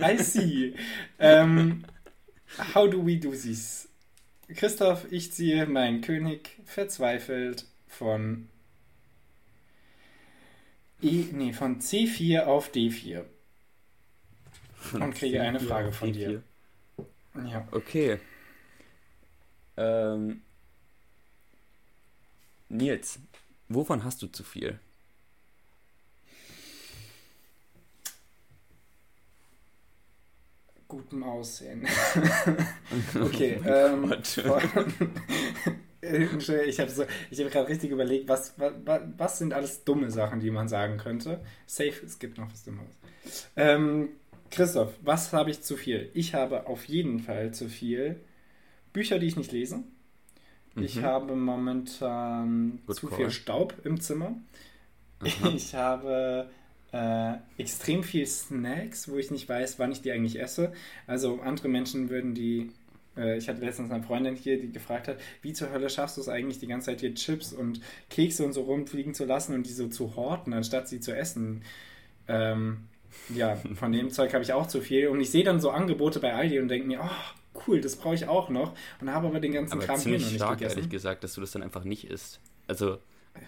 I see. Ähm, how do we do this? Christoph, ich ziehe meinen König verzweifelt von E, nee, von C4 auf D4. Und kriege eine Frage von dir. Ja. Okay. Ähm, Nils, wovon hast du zu viel? Gutem Aussehen. okay. Oh ähm, ich habe so, hab gerade richtig überlegt, was, was, was sind alles dumme Sachen, die man sagen könnte. Safe, es gibt noch was Dummes. Ähm, Christoph, was habe ich zu viel? Ich habe auf jeden Fall zu viel Bücher, die ich nicht lese. Mhm. Ich habe momentan Good zu call. viel Staub im Zimmer. Aha. Ich habe äh, extrem viel Snacks, wo ich nicht weiß, wann ich die eigentlich esse. Also andere Menschen würden die. Äh, ich hatte letztens eine Freundin hier, die gefragt hat, wie zur Hölle schaffst du es eigentlich, die ganze Zeit hier Chips und Kekse und so rumfliegen zu lassen und die so zu horten, anstatt sie zu essen. Ähm, ja, von dem Zeug habe ich auch zu viel. Und ich sehe dann so Angebote bei Aldi und denke mir, oh, cool, das brauche ich auch noch. Und habe aber den ganzen aber Kram hier noch nicht stark, gegessen. ehrlich gesagt, dass du das dann einfach nicht isst. Also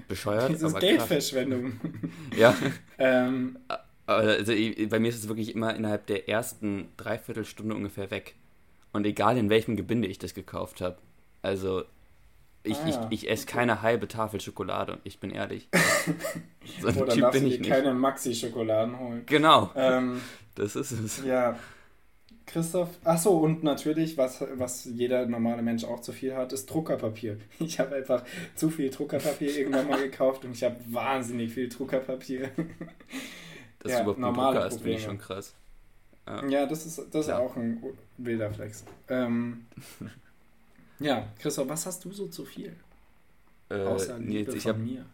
bescheuert. Das ist Geldverschwendung. ja. ähm, also bei mir ist es wirklich immer innerhalb der ersten Dreiviertelstunde ungefähr weg. Und egal in welchem Gebinde ich das gekauft habe. Also ich, ah, ich, ich esse keine halbe Tafel Schokolade, ich bin ehrlich. so ein Oder typ bin ich nicht. keine Maxi-Schokoladen holen. Genau. Ähm, das ist es. Ja. Christoph, achso, und natürlich, was, was jeder normale Mensch auch zu viel hat, ist Druckerpapier. Ich habe einfach zu viel Druckerpapier irgendwann mal gekauft und ich habe wahnsinnig viel Druckerpapier. Dass ja, du überhaupt Drucker hast, finde ich schon krass. Ja, ja das ist, das ist auch ein wilder Flex. Ähm, ja, Christoph, was hast du so zu viel? Äh, Außer Liebe ich von hab, mir.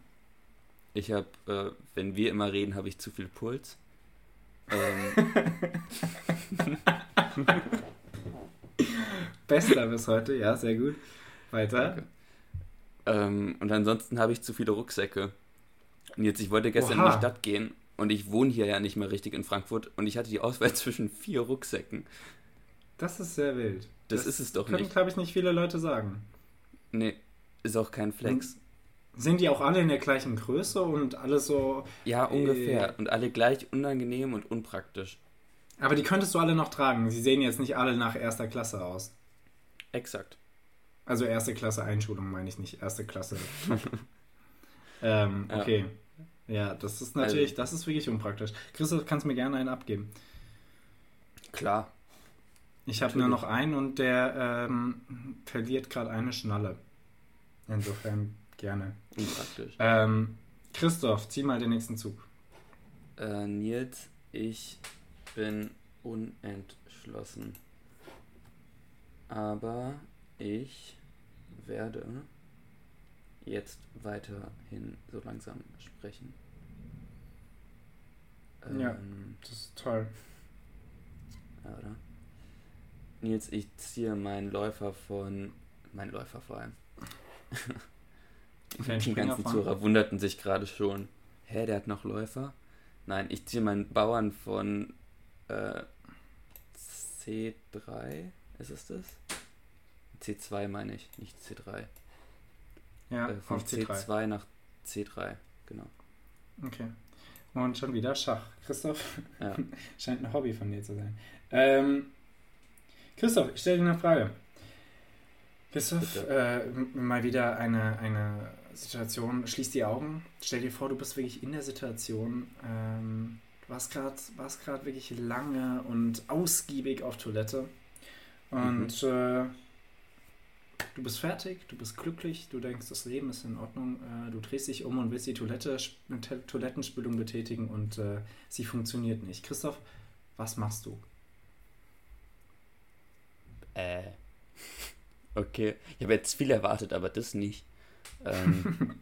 Ich habe, äh, wenn wir immer reden, habe ich zu viel Puls. Ähm. Bester bis heute, ja, sehr gut. Weiter. Ähm, und ansonsten habe ich zu viele Rucksäcke. Und jetzt, ich wollte gestern Oha. in die Stadt gehen und ich wohne hier ja nicht mehr richtig in Frankfurt und ich hatte die Auswahl zwischen vier Rucksäcken. Das ist sehr wild. Das, das ist es doch können, nicht. glaube ich, nicht viele Leute sagen. Nee, ist auch kein Flex. Hm. Sind die auch alle in der gleichen Größe und alle so. Ja, ungefähr. Äh, und alle gleich unangenehm und unpraktisch. Aber die könntest du alle noch tragen. Sie sehen jetzt nicht alle nach erster Klasse aus. Exakt. Also erste Klasse Einschulung meine ich nicht, erste Klasse. ähm, okay. Ja. ja. das ist natürlich, also, das ist wirklich unpraktisch. Christoph, kannst mir gerne einen abgeben. Klar. Ich habe nur noch einen und der ähm, verliert gerade eine Schnalle. Insofern gerne. Unpraktisch. Ähm, Christoph, zieh mal den nächsten Zug. Äh, Nils, ich bin unentschlossen. Aber ich werde jetzt weiterhin so langsam sprechen. Ähm, ja, das ist toll. Ja, oder? Nils, ich ziehe meinen Läufer von. Mein Läufer vor allem. Die ganzen Zuhörer wunderten sich gerade schon. Hä, der hat noch Läufer? Nein, ich ziehe meinen Bauern von äh, C3. Ist es das? C2 meine ich, nicht C3. Ja, äh, von C2. C2 nach C3, genau. Okay. Und schon wieder Schach. Christoph, ja. scheint ein Hobby von dir zu sein. Ähm, Christoph, ich stelle dir eine Frage. Christoph, äh, mal wieder eine, eine Situation. Schließ die Augen. Stell dir vor, du bist wirklich in der Situation. Ähm, warst gerade wirklich lange und ausgiebig auf Toilette. Und mhm. äh, du bist fertig, du bist glücklich, du denkst, das Leben ist in Ordnung, äh, du drehst dich um und willst die Toilette, Toilettenspülung betätigen und äh, sie funktioniert nicht. Christoph, was machst du? Äh. Okay. Ich habe jetzt viel erwartet, aber das nicht. Ähm.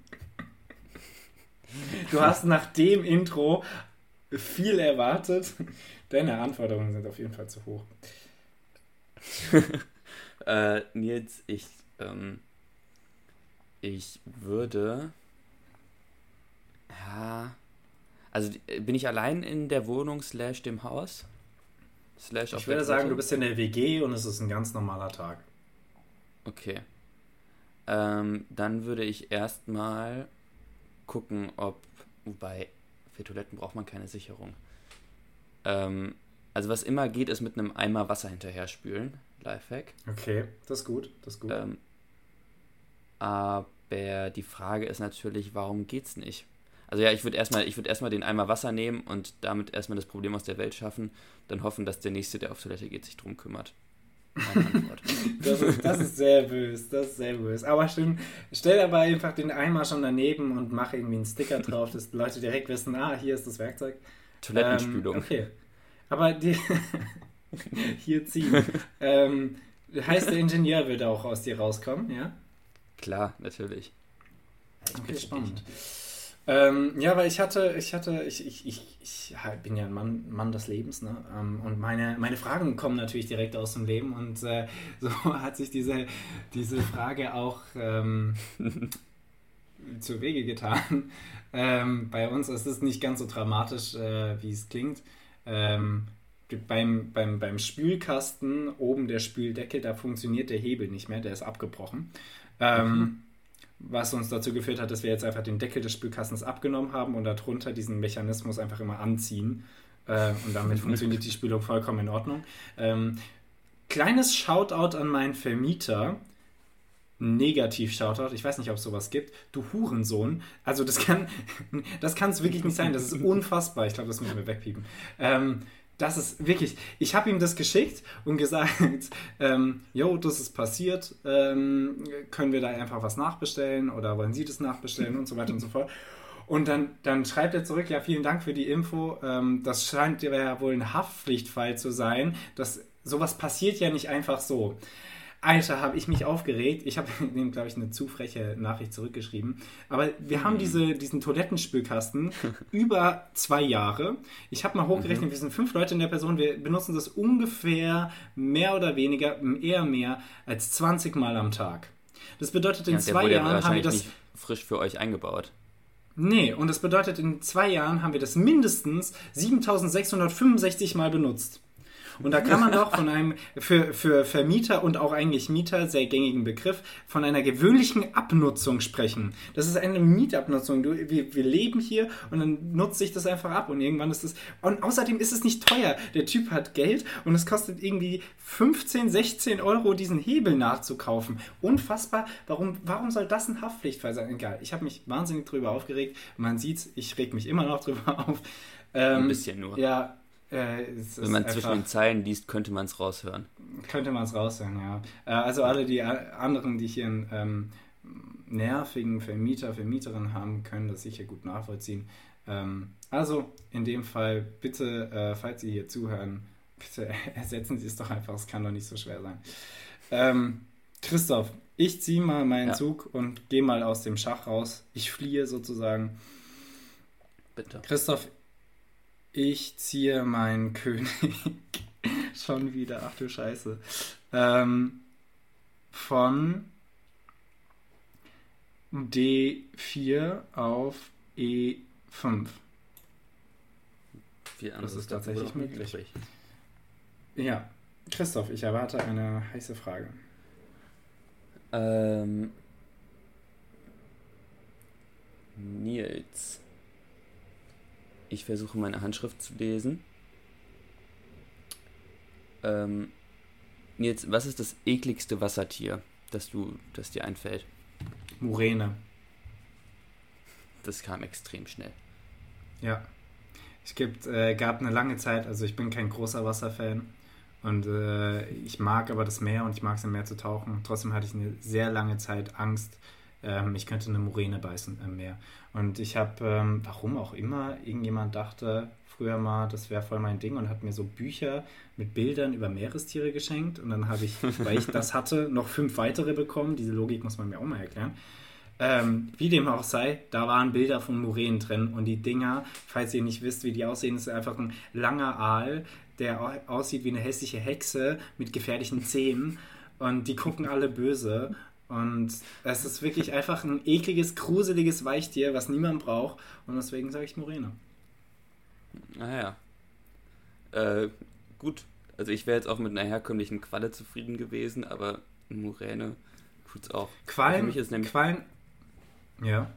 du hast nach dem Intro viel erwartet. Deine Anforderungen sind auf jeden Fall zu hoch. äh, Nils, ich, ähm, ich würde. Ja. Also bin ich allein in der Wohnung slash dem Haus? Slash ich würde sagen, du bist in der WG und es ist ein ganz normaler Tag. Okay. Ähm, dann würde ich erstmal gucken, ob. Wobei, für Toiletten braucht man keine Sicherung. Ähm, also was immer geht, ist mit einem Eimer Wasser hinterher spülen. Lifehack. Okay, das ist gut, das ist gut. Ähm, aber die Frage ist natürlich, warum geht's nicht? Also ja, ich würde erstmal, ich den Eimer Wasser nehmen und damit erstmal das Problem aus der Welt schaffen, dann hoffen, dass der nächste, der auf Toilette geht, sich drum kümmert. das, ist, das ist sehr böse, das ist sehr böse. Aber stimmt, stell aber einfach den Eimer schon daneben und mach irgendwie einen Sticker drauf, dass die Leute direkt wissen, ah, hier ist das Werkzeug. Toilettenspülung. Ähm, okay. Aber die hier ziehen. ähm, heißt, der Ingenieur wird auch aus dir rauskommen, ja? Klar, natürlich. Okay, spannend. Ähm, ja, weil ich hatte, ich hatte, ich, ich, ich, ich bin ja ein Mann, Mann des Lebens, ne? Ähm, und meine, meine Fragen kommen natürlich direkt aus dem Leben und äh, so hat sich diese, diese Frage auch ähm, zu Wege getan. Ähm, bei uns ist es nicht ganz so dramatisch, äh, wie es klingt. Ähm, beim, beim, beim Spülkasten, oben der Spüldeckel, da funktioniert der Hebel nicht mehr, der ist abgebrochen. Ähm, mhm. Was uns dazu geführt hat, dass wir jetzt einfach den Deckel des Spülkastens abgenommen haben und darunter diesen Mechanismus einfach immer anziehen. Äh, und damit funktioniert die Spülung vollkommen in Ordnung. Ähm, kleines Shoutout an meinen Vermieter. Negativ-Shoutout, ich weiß nicht, ob es sowas gibt. Du Hurensohn. Also das kann das kann es wirklich nicht sein. Das ist unfassbar. Ich glaube, das müssen wir wegpiepen. Ähm, das ist wirklich, ich habe ihm das geschickt und gesagt, ähm, jo, das ist passiert, ähm, können wir da einfach was nachbestellen oder wollen Sie das nachbestellen und so weiter und so fort. Und dann, dann schreibt er zurück, ja, vielen Dank für die Info. Ähm, das scheint ja wohl ein Haftpflichtfall zu sein. Das, sowas passiert ja nicht einfach so. Alter, habe ich mich aufgeregt. Ich habe dem, glaube ich, eine zu freche Nachricht zurückgeschrieben. Aber wir haben mhm. diese, diesen Toilettenspülkasten über zwei Jahre. Ich habe mal hochgerechnet, mhm. wir sind fünf Leute in der Person. Wir benutzen das ungefähr mehr oder weniger, eher mehr als 20 Mal am Tag. Das bedeutet, in ja, zwei Jahren haben wir das. frisch für euch eingebaut. Nee, und das bedeutet, in zwei Jahren haben wir das mindestens 7665 Mal benutzt. Und da kann man doch von einem für, für Vermieter und auch eigentlich Mieter sehr gängigen Begriff von einer gewöhnlichen Abnutzung sprechen. Das ist eine Mietabnutzung. Du, wir, wir leben hier und dann nutzt sich das einfach ab und irgendwann ist es. Und außerdem ist es nicht teuer. Der Typ hat Geld und es kostet irgendwie 15, 16 Euro, diesen Hebel nachzukaufen. Unfassbar. Warum, warum soll das ein Haftpflichtfall sein? Egal. Ich habe mich wahnsinnig drüber aufgeregt. Man sieht's, ich reg mich immer noch drüber auf. Ähm, ein bisschen nur. Ja, äh, Wenn man zwischen den Zeilen liest, könnte man es raushören. Könnte man es raushören, ja. Äh, also alle die anderen, die hier einen ähm, nervigen Vermieter, Vermieterin haben, können das sicher gut nachvollziehen. Ähm, also in dem Fall, bitte, äh, falls Sie hier zuhören, bitte ersetzen Sie es doch einfach, es kann doch nicht so schwer sein. Ähm, Christoph, ich ziehe mal meinen ja. Zug und gehe mal aus dem Schach raus. Ich fliehe sozusagen. Bitte. Christoph, ich ziehe meinen König. Schon wieder, ach du Scheiße. Ähm, von D4 auf E5. das ist tatsächlich möglich. möglich. Ja, Christoph, ich erwarte eine heiße Frage. Ähm, Nils. Ich versuche meine Handschrift zu lesen. Ähm, jetzt, was ist das ekligste Wassertier, das du, das dir einfällt? Muräne. Das kam extrem schnell. Ja. Es gibt, äh, gab eine lange Zeit, also ich bin kein großer Wasserfan. Und äh, ich mag aber das Meer und ich mag es im Meer zu tauchen. Trotzdem hatte ich eine sehr lange Zeit Angst, ähm, ich könnte eine Moräne beißen im Meer. Und ich habe, ähm, warum auch immer, irgendjemand dachte früher mal, das wäre voll mein Ding und hat mir so Bücher mit Bildern über Meerestiere geschenkt. Und dann habe ich, weil ich das hatte, noch fünf weitere bekommen. Diese Logik muss man mir auch mal erklären. Ähm, wie dem auch sei, da waren Bilder von Muränen drin und die Dinger, falls ihr nicht wisst, wie die aussehen, ist einfach ein langer Aal, der aussieht wie eine hässliche Hexe mit gefährlichen Zähnen und die gucken alle böse und es ist wirklich einfach ein ekliges, gruseliges Weichtier, was niemand braucht und deswegen sage ich Muräne. Naja. Ah, äh, gut. Also ich wäre jetzt auch mit einer herkömmlichen Qualle zufrieden gewesen, aber Muräne tut's auch. Quallen, für mich ist nämlich, Quallen ja.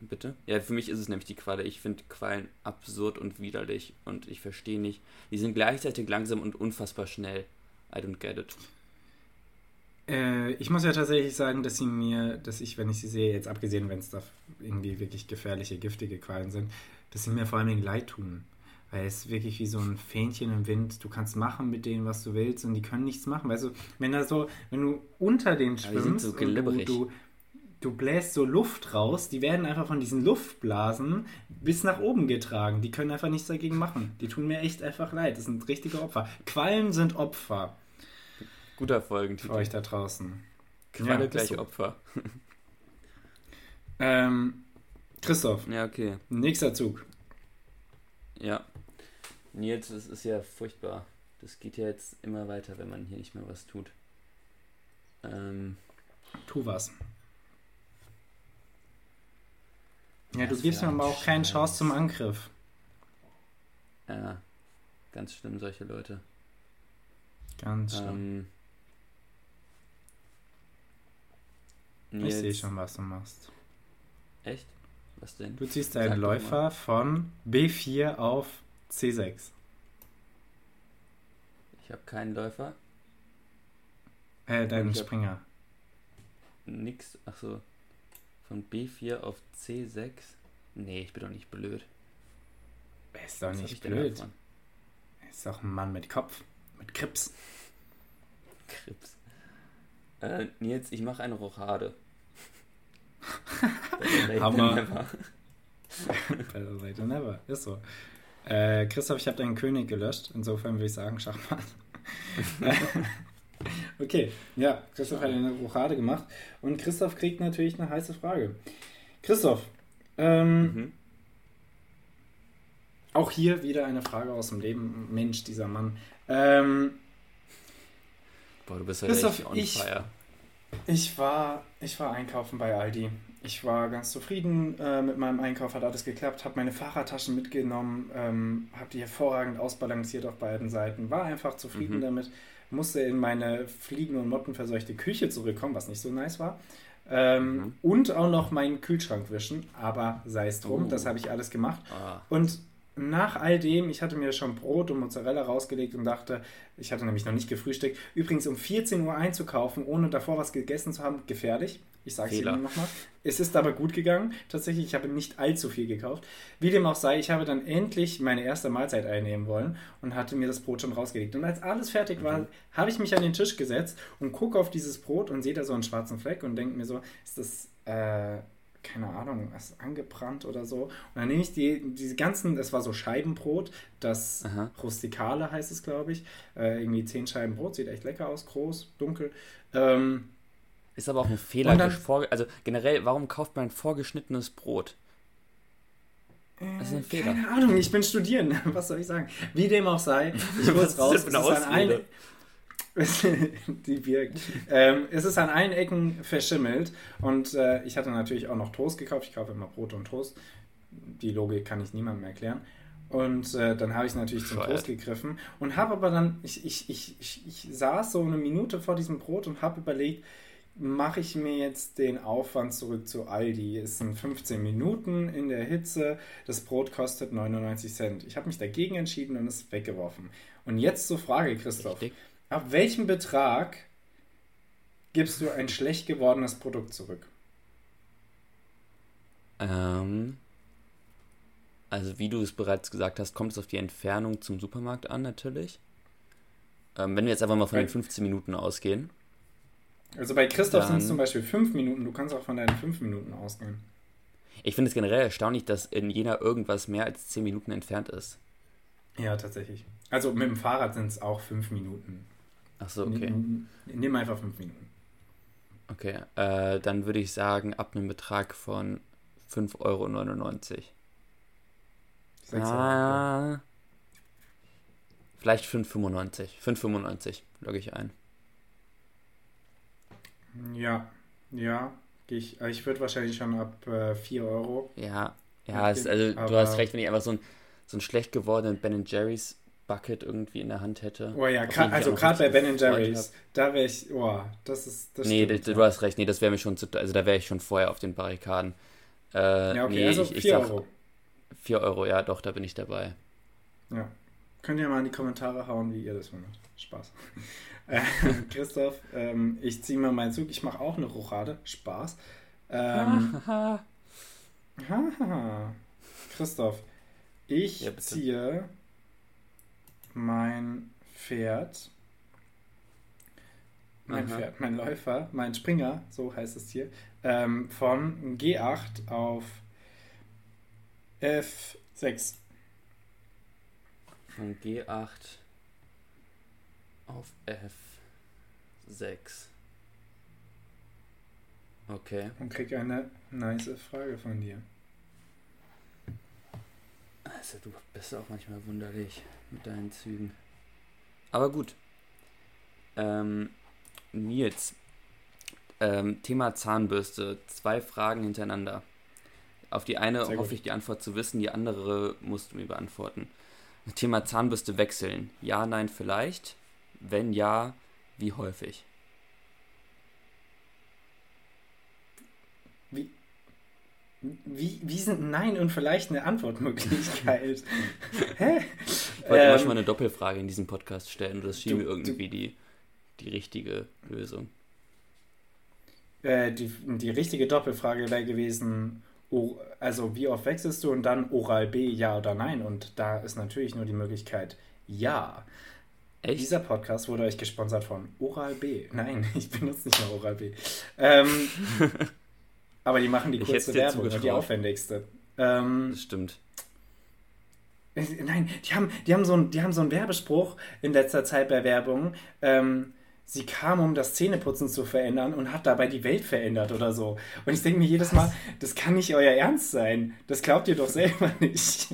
Bitte? Ja, für mich ist es nämlich die Qualle. Ich finde Quallen absurd und widerlich und ich verstehe nicht. Die sind gleichzeitig langsam und unfassbar schnell. I don't get it. Äh, ich muss ja tatsächlich sagen, dass sie mir, dass ich, wenn ich sie sehe, jetzt abgesehen, wenn es da irgendwie wirklich gefährliche, giftige Quallen sind, dass sie mir vor allem leid tun. Weil es wirklich wie so ein Fähnchen im Wind. Du kannst machen mit denen, was du willst, und die können nichts machen. Also, wenn da so, wenn du unter denen schwimmst, so du, du, du bläst so Luft raus, die werden einfach von diesen Luftblasen bis nach oben getragen. Die können einfach nichts dagegen machen. Die tun mir echt einfach leid. Das sind richtige Opfer. Quallen sind Opfer. Guter Folgentitel. Für euch da draußen. Qualle ja, gleich so. Opfer. ähm, Christoph. Ja, okay. Nächster Zug. Ja. Nils, das ist ja furchtbar. Das geht ja jetzt immer weiter, wenn man hier nicht mehr was tut. Ähm, tu was. Ja, du gibst mir aber auch keine Chance zum Angriff. Ja, ganz schlimm, solche Leute. Ganz schlimm. Ähm, ich sehe schon, was du machst. Echt? Was denn? Du ziehst einen Sag Läufer von B4 auf C6. Ich habe keinen Läufer. Äh, deinen Springer. Nix, achso. Von B4 auf C6? Nee, ich bin doch nicht blöd. Er ist doch Was nicht blöd. Er ist doch ein Mann mit Kopf. Mit Krips. Krips. Äh, Nils, ich mache eine Rochade. Hammer. Never. Better late than never. Ist so. Äh, Christoph, ich habe deinen König gelöscht. Insofern würde ich sagen, Schachmann. Okay, ja, Christoph hat eine Rochade gemacht und Christoph kriegt natürlich eine heiße Frage. Christoph, ähm, mhm. auch hier wieder eine Frage aus dem Leben. Mensch, dieser Mann. Ähm, Boah, du bist ja Christoph, on ich, fire. Ich war, ich war einkaufen bei Aldi. Ich war ganz zufrieden äh, mit meinem Einkauf, hat alles geklappt, habe meine Fahrradtaschen mitgenommen, ähm, habe die hervorragend ausbalanciert auf beiden Seiten, war einfach zufrieden mhm. damit musste in meine fliegen- und mottenverseuchte Küche zurückkommen, was nicht so nice war. Ähm, mhm. Und auch noch meinen Kühlschrank wischen, aber sei es drum, oh. das habe ich alles gemacht. Ah. Und nach all dem, ich hatte mir schon Brot und Mozzarella rausgelegt und dachte, ich hatte nämlich noch nicht gefrühstückt, übrigens um 14 Uhr einzukaufen, ohne davor was gegessen zu haben, gefährlich. Ich sage es Ihnen nochmal. Es ist aber gut gegangen. Tatsächlich, ich habe nicht allzu viel gekauft. Wie dem auch sei, ich habe dann endlich meine erste Mahlzeit einnehmen wollen und hatte mir das Brot schon rausgelegt. Und als alles fertig war, mhm. habe ich mich an den Tisch gesetzt und gucke auf dieses Brot und sehe da so einen schwarzen Fleck und denke mir so, ist das, äh, keine Ahnung, was angebrannt oder so. Und dann nehme ich die, diese ganzen, es war so Scheibenbrot, das Aha. Rustikale heißt es, glaube ich. Äh, irgendwie zehn Scheiben Brot, sieht echt lecker aus, groß, dunkel. Ähm, ist aber auch ein Fehler. Dann, also generell, warum kauft man vorgeschnittenes Brot? Das ist ein äh, Fehler. Keine Ahnung, ich bin studieren. Was soll ich sagen? Wie dem auch sei, ich hol's raus. Es ist, an allen, die wirkt. Ähm, es ist an allen Ecken verschimmelt und äh, ich hatte natürlich auch noch Toast gekauft. Ich kaufe immer Brot und Toast. Die Logik kann ich niemandem erklären. Und äh, dann habe ich natürlich zum Toast gegriffen und habe aber dann, ich, ich, ich, ich, ich saß so eine Minute vor diesem Brot und habe überlegt, mache ich mir jetzt den Aufwand zurück zu Aldi. Es sind 15 Minuten in der Hitze, das Brot kostet 99 Cent. Ich habe mich dagegen entschieden und es weggeworfen. Und jetzt zur Frage, Christoph. Richtig. Ab welchem Betrag gibst du ein schlecht gewordenes Produkt zurück? Ähm, also wie du es bereits gesagt hast, kommt es auf die Entfernung zum Supermarkt an natürlich. Ähm, wenn wir jetzt einfach mal von den 15 Minuten ausgehen. Also bei Christoph sind es zum Beispiel 5 Minuten. Du kannst auch von deinen 5 Minuten ausgehen. Ich finde es generell erstaunlich, dass in Jena irgendwas mehr als 10 Minuten entfernt ist. Ja, tatsächlich. Also mit dem Fahrrad sind es auch 5 Minuten. Ach so, okay. Nimm einfach 5 Minuten. Okay, äh, dann würde ich sagen, ab einem Betrag von 5,99 Euro. Ah, vielleicht 5,95. 5,95 logge ich ein. Ja, ja. Ich, ich würde wahrscheinlich schon ab äh, 4 Euro. Ja, ja, es, also du hast recht, wenn ich einfach so ein, so einen schlecht gewordenen Ben Jerry's Bucket irgendwie in der Hand hätte. Oh ja, also gerade bei Ben Jerry's, da wäre ich, oh, das ist, das Nee, stimmt, du, ja. hast recht, nee, das wäre mir schon zu, also da wäre ich schon vorher auf den Barrikaden. Äh, ja, okay, nee, also 4 Euro. 4 Euro, ja, doch, da bin ich dabei. Ja. Könnt ihr mal in die Kommentare hauen, wie ihr das findet. Spaß. Äh, Christoph, ähm, ich ziehe mal meinen Zug. Ich mache auch eine Rochade. Spaß. Ähm, Christoph, ich ja, ziehe mein Pferd, mein Aha. Pferd, mein Läufer, mein Springer, so heißt es hier, ähm, von G8 auf F6. Von G8 auf F6. Okay. Und krieg eine nice Frage von dir. Also du bist auch manchmal wunderlich mit deinen Zügen. Aber gut. Ähm, Nils, ähm, Thema Zahnbürste. Zwei Fragen hintereinander. Auf die eine Sehr hoffe gut. ich die Antwort zu wissen, die andere musst du mir beantworten. Thema Zahnbürste wechseln. Ja, nein, vielleicht. Wenn ja, wie häufig? Wie, wie sind Nein und vielleicht eine Antwortmöglichkeit? Hä? Ich wollte ähm, manchmal eine Doppelfrage in diesem Podcast stellen und das schien mir irgendwie du, die, die richtige Lösung. Äh, die, die richtige Doppelfrage wäre gewesen, also wie oft wechselst du und dann Oral B, ja oder nein? Und da ist natürlich nur die Möglichkeit, ja. Echt? Dieser Podcast wurde euch gesponsert von Oral B. Nein, ich benutze nicht mehr Oral B. Ähm, aber die machen die kurze Werbung und die aufwendigste. Ähm, das stimmt. Nein, die haben, die, haben so ein, die haben so einen Werbespruch in letzter Zeit bei Werbung. Ähm, sie kam, um das Zähneputzen zu verändern und hat dabei die Welt verändert oder so. Und ich denke mir jedes Mal, das kann nicht euer Ernst sein. Das glaubt ihr doch selber nicht.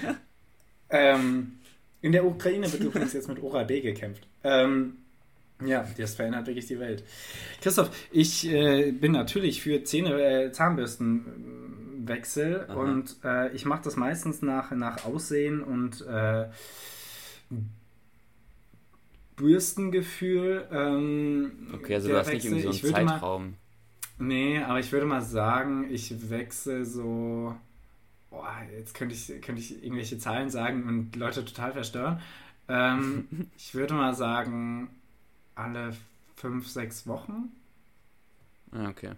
ähm, in der Ukraine wird übrigens jetzt mit Oral B gekämpft. Ähm, ja, das verändert wirklich die Welt. Christoph, ich äh, bin natürlich für Zähne, äh, Zahnbürstenwechsel Aha. und äh, ich mache das meistens nach, nach Aussehen und äh, Bürstengefühl. Ähm, okay, also du hast Wechsel. nicht irgendwie so einen Zeitraum. Mal, nee, aber ich würde mal sagen, ich wechsle so. Boah, jetzt könnte ich, könnte ich irgendwelche Zahlen sagen und Leute total verstören. Ähm, ich würde mal sagen, alle fünf, sechs Wochen. Ah, okay.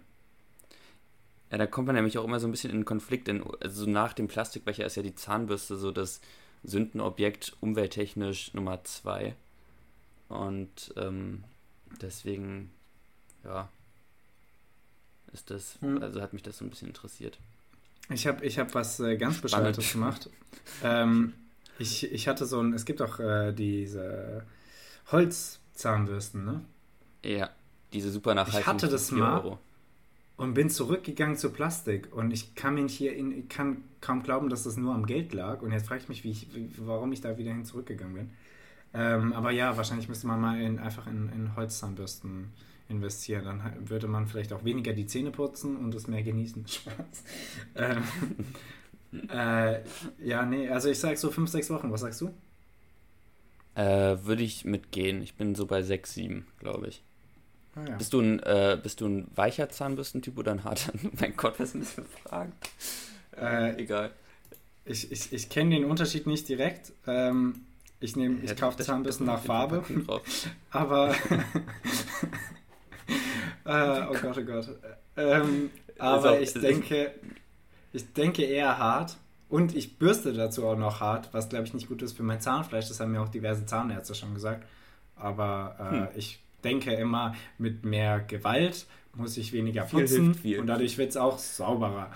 Ja, da kommt man nämlich auch immer so ein bisschen in Konflikt. Denn, also nach dem Plastikbecher ist ja die Zahnbürste so das Sündenobjekt umwelttechnisch Nummer zwei. Und ähm, deswegen, ja, ist das, hm. also hat mich das so ein bisschen interessiert. Ich habe ich hab was äh, ganz Bescheuertes gemacht. ähm, ich, ich hatte so ein, es gibt auch äh, diese Holzzahnbürsten, ne? Ja, diese super nachhaltigen. Ich hatte das mal Euro. und bin zurückgegangen zu Plastik und ich kann mich hier in, ich kann kaum glauben, dass das nur am Geld lag und jetzt frage ich mich, wie ich, warum ich da wieder hin zurückgegangen bin. Ähm, aber ja, wahrscheinlich müsste man mal in, einfach in, in Holzzahnbürsten investieren. Dann würde man vielleicht auch weniger die Zähne putzen und es mehr genießen. Spaß. ähm, äh, ja, nee, also ich sag so fünf, sechs Wochen. Was sagst du? Äh, würde ich mitgehen. Ich bin so bei sechs, sieben, glaube ich. Ah, ja. Bist du ein, äh, bist du ein weicher Zahnbürstentyp oder ein harter? mein Gott, was sind das für Fragen? Äh, Egal. Ich, ich, ich kenne den Unterschied nicht direkt. Ähm, ich nehme, ich kaufe Zahnbürsten nach Farbe. Aber. äh, oh Gott, oh Gott. Ähm, aber also, ich denke, ich denke eher hart. Und ich bürste dazu auch noch hart, was glaube ich nicht gut ist für mein Zahnfleisch. Das haben mir auch diverse Zahnärzte schon gesagt. Aber äh, hm. ich denke immer, mit mehr Gewalt muss ich weniger putzen und dadurch wird es auch sauberer.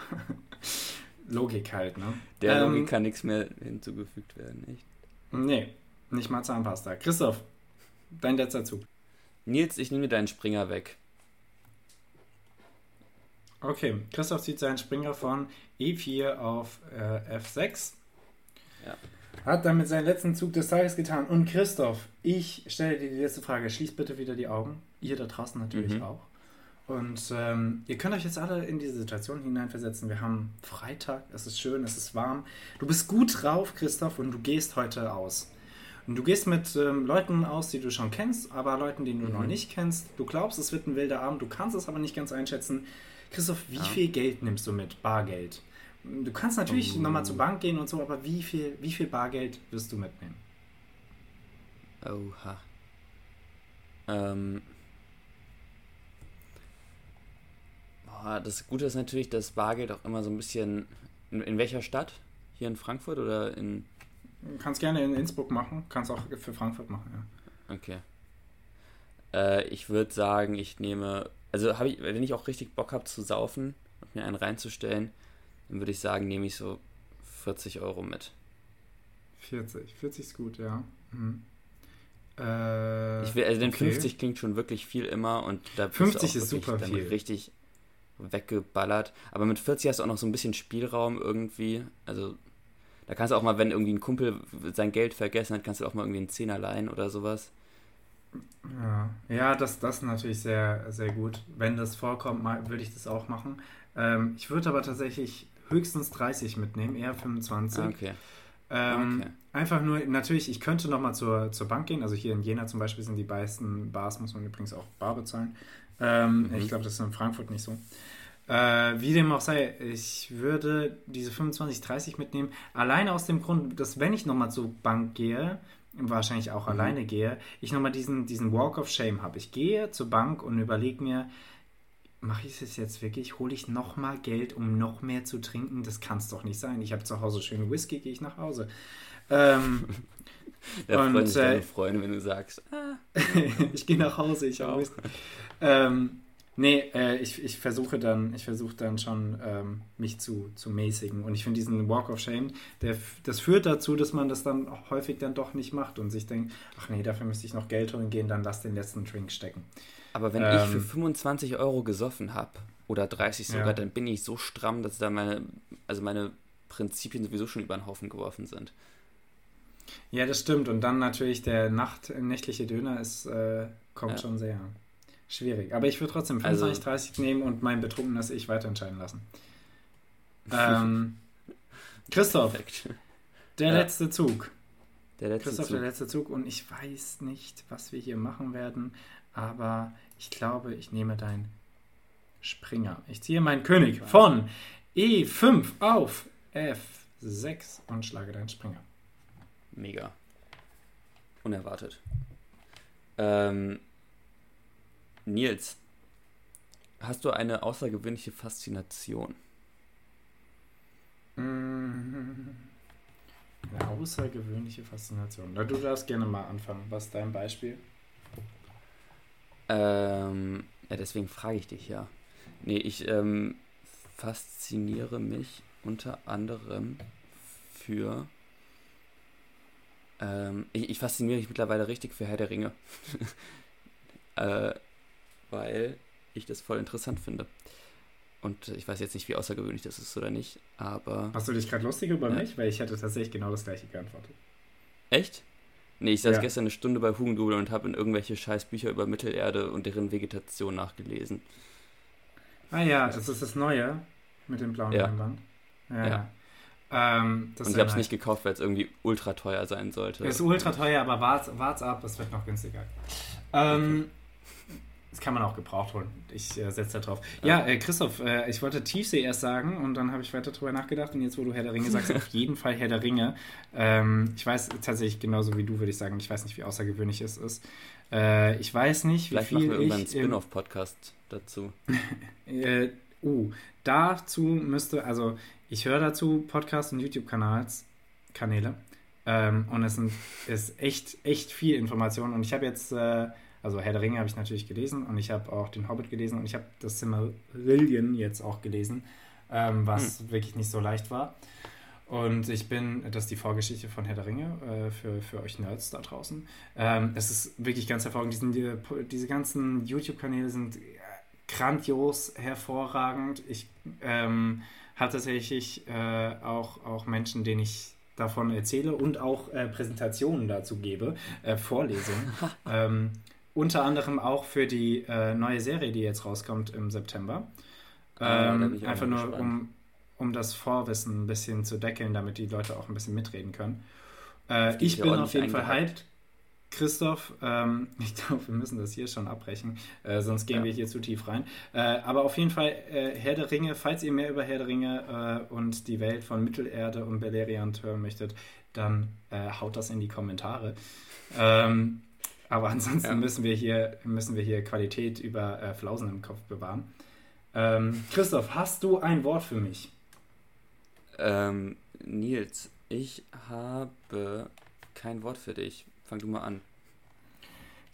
Logik halt, ne? Der ähm, Logik kann nichts mehr hinzugefügt werden, nicht? Nee, nicht mal Zahnpasta. Christoph, dein letzter Zug. Nils, ich nehme deinen Springer weg. Okay, Christoph zieht seinen Springer von E4 auf äh, F6. Ja. Hat damit seinen letzten Zug des Tages getan. Und Christoph, ich stelle dir die letzte Frage. Schließt bitte wieder die Augen. Ihr da draußen natürlich mhm. auch. Und ähm, ihr könnt euch jetzt alle in diese Situation hineinversetzen. Wir haben Freitag, es ist schön, es ist warm. Du bist gut drauf, Christoph, und du gehst heute aus. Und du gehst mit ähm, Leuten aus, die du schon kennst, aber Leuten, die du mhm. noch nicht kennst. Du glaubst, es wird ein wilder Abend, du kannst es aber nicht ganz einschätzen. Christoph, wie ja. viel Geld nimmst du mit? Bargeld. Du kannst natürlich oh. nochmal zur Bank gehen und so, aber wie viel, wie viel Bargeld wirst du mitnehmen? Oha. Ähm. Boah, das Gute ist natürlich, dass Bargeld auch immer so ein bisschen. In, in welcher Stadt? Hier in Frankfurt oder in. Kannst gerne in Innsbruck machen, kannst auch für Frankfurt machen, ja. Okay. Äh, ich würde sagen, ich nehme. Also, ich, wenn ich auch richtig Bock habe zu saufen und mir einen reinzustellen, dann würde ich sagen, nehme ich so 40 Euro mit. 40, 40 ist gut, ja. Mhm. Äh, ich will, also den okay. 50 klingt schon wirklich viel immer und da 50 ist super viel. richtig weggeballert. Aber mit 40 hast du auch noch so ein bisschen Spielraum irgendwie. Also da kannst du auch mal, wenn irgendwie ein Kumpel sein Geld vergessen hat, kannst du auch mal irgendwie einen Zehner leihen oder sowas. Ja, ja das, das ist natürlich sehr, sehr gut. Wenn das vorkommt, würde ich das auch machen. Ähm, ich würde aber tatsächlich höchstens 30 mitnehmen, eher 25. Ah, okay. Ähm, okay. Einfach nur, natürlich, ich könnte nochmal zur, zur Bank gehen. Also hier in Jena zum Beispiel sind die meisten Bars, muss man übrigens auch bar bezahlen. Ähm, mhm. Ich glaube, das ist in Frankfurt nicht so. Äh, wie dem auch sei, ich würde diese 25, 30 mitnehmen. Alleine aus dem Grund, dass wenn ich nochmal zur Bank gehe, wahrscheinlich auch mhm. alleine gehe, ich nochmal diesen, diesen Walk of Shame habe. Ich gehe zur Bank und überlege mir, mache ich es jetzt wirklich? Hole ich nochmal Geld, um noch mehr zu trinken? Das kann es doch nicht sein. Ich habe zu Hause schöne Whisky, gehe ich nach Hause. Ähm, da und, freuen sich deine äh, Freunde, wenn du sagst, ah. ich gehe nach Hause, ich Whisky. Ähm, nee, äh, ich, ich versuche dann, ich versuche dann schon, ähm, mich zu, zu mäßigen. Und ich finde diesen Walk of Shame, der, das führt dazu, dass man das dann häufig dann doch nicht macht und sich denkt, ach nee, dafür müsste ich noch Geld holen gehen, dann lass den letzten Drink stecken. Aber wenn ähm, ich für 25 ähm, Euro gesoffen habe, oder 30 sogar, ja. dann bin ich so stramm, dass da meine, also meine Prinzipien sowieso schon über den Haufen geworfen sind. Ja, das stimmt. Und dann natürlich der Nacht, nächtliche Döner ist, äh, kommt ja. schon sehr schwierig. Aber ich würde trotzdem 25, also, 30 nehmen und mein betrunkenes Ich weiterentscheiden lassen. Ähm, Christoph, Perfekt. der ja. letzte Zug. Der letzte Christoph, Zug. der letzte Zug. Und ich weiß nicht, was wir hier machen werden, aber ich glaube, ich nehme deinen Springer. Ich ziehe meinen König von E5 auf F6 und schlage deinen Springer. Mega. Unerwartet. Ähm, Nils, hast du eine außergewöhnliche Faszination? Eine außergewöhnliche Faszination. Na, du darfst gerne mal anfangen. Was ist dein Beispiel? Ähm, ja, deswegen frage ich dich ja. Nee, ich ähm, fasziniere mich unter anderem für. Ähm, ich, ich, fasziniere mich mittlerweile richtig für Herr der Ringe. äh, weil ich das voll interessant finde. Und ich weiß jetzt nicht, wie außergewöhnlich das ist oder nicht, aber. Hast du dich gerade lustig über ja. mich? Weil ich hätte tatsächlich genau das gleiche geantwortet. Echt? Nee, ich saß ja. gestern eine Stunde bei Hugendubel und habe in irgendwelche Scheißbücher über Mittelerde und deren Vegetation nachgelesen. Ah ja, das ist das Neue mit dem blauen ja. Armband. Ja. ja. Ähm, und ich habe es nicht gekauft, weil es irgendwie ultra teuer sein sollte. Es ist ultra teuer, aber wart's, wart's ab, es wird noch günstiger. Ähm, okay. Das kann man auch gebraucht holen. Ich äh, setze da drauf. Ja, äh, Christoph, äh, ich wollte Tiefsee erst sagen und dann habe ich weiter drüber nachgedacht und jetzt, wo du Herr der Ringe sagst, auf jeden Fall Herr der Ringe. Ähm, ich weiß tatsächlich genauso wie du, würde ich sagen. Ich weiß nicht, wie außergewöhnlich es ist. Äh, ich weiß nicht, Vielleicht wie viel machen wir irgendwann einen Spin-off-Podcast dazu. äh, uh, dazu müsste, also ich höre dazu Podcasts und YouTube-Kanals, Kanäle. Ähm, und es sind, ist echt, echt viel Information. Und ich habe jetzt, äh, also Herr der Ringe habe ich natürlich gelesen und ich habe auch den Hobbit gelesen und ich habe das Silmarillion jetzt auch gelesen, ähm, was hm. wirklich nicht so leicht war. Und ich bin, das ist die Vorgeschichte von Herr der Ringe äh, für, für euch Nerds da draußen. Ähm, es ist wirklich ganz hervorragend. Die, diese ganzen YouTube-Kanäle sind grandios, hervorragend. Ich ähm, habe tatsächlich äh, auch, auch Menschen, denen ich davon erzähle und auch äh, Präsentationen dazu gebe, äh, Vorlesungen. ähm, unter anderem auch für die äh, neue Serie, die jetzt rauskommt im September. Ah, ähm, einfach nur, um, um das Vorwissen ein bisschen zu deckeln, damit die Leute auch ein bisschen mitreden können. Äh, ich bin auf jeden Fall hyped. Christoph, ähm, ich glaube, wir müssen das hier schon abbrechen, äh, sonst gehen ja. wir hier zu tief rein. Äh, aber auf jeden Fall, äh, Herr der Ringe, falls ihr mehr über Herr der Ringe äh, und die Welt von Mittelerde und Beleriand hören möchtet, dann äh, haut das in die Kommentare. Ähm, aber ansonsten ja. müssen, wir hier, müssen wir hier Qualität über äh, Flausen im Kopf bewahren. Ähm, Christoph, hast du ein Wort für mich? Ähm, Nils, ich habe kein Wort für dich. Fang du mal an.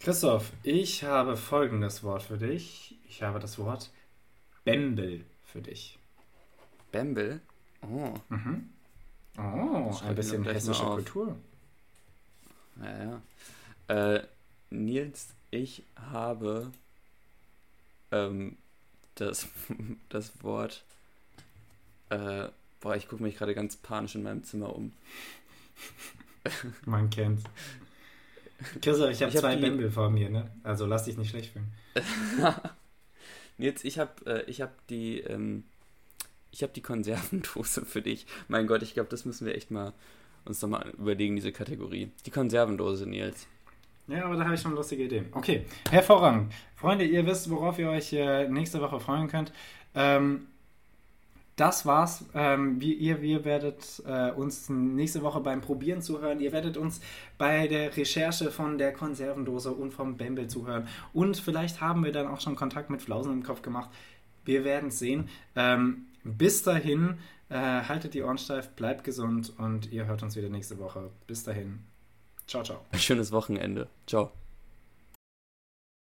Christoph, ich habe folgendes Wort für dich. Ich habe das Wort Bembel für dich. Bembel? Oh. Mhm. Oh, ein bisschen hessische Kultur. Ja, ja. Äh, Nils, ich habe ähm, das, das Wort äh, Boah, ich gucke mich gerade ganz panisch in meinem Zimmer um. Man kennt's. Christoph, ich habe hab zwei die... Bämbel vor mir, ne? Also lass dich nicht schlecht fühlen. Jetzt, ich habe äh, hab die, ähm, ich habe die Konservendose für dich. Mein Gott, ich glaube, das müssen wir echt mal uns nochmal überlegen, diese Kategorie. Die Konservendose, Nils. Ja, aber da habe ich schon lustige Idee. Okay, hervorragend. Freunde, ihr wisst, worauf ihr euch äh, nächste Woche freuen könnt. Ähm, das war's. Ähm, wir, ihr, wir werdet äh, uns nächste Woche beim Probieren zuhören. Ihr werdet uns bei der Recherche von der Konservendose und vom Bembel zuhören. Und vielleicht haben wir dann auch schon Kontakt mit Flausen im Kopf gemacht. Wir werden es sehen. Ähm, bis dahin, äh, haltet die Ohren steif, bleibt gesund und ihr hört uns wieder nächste Woche. Bis dahin. Ciao, ciao. Schönes Wochenende. Ciao.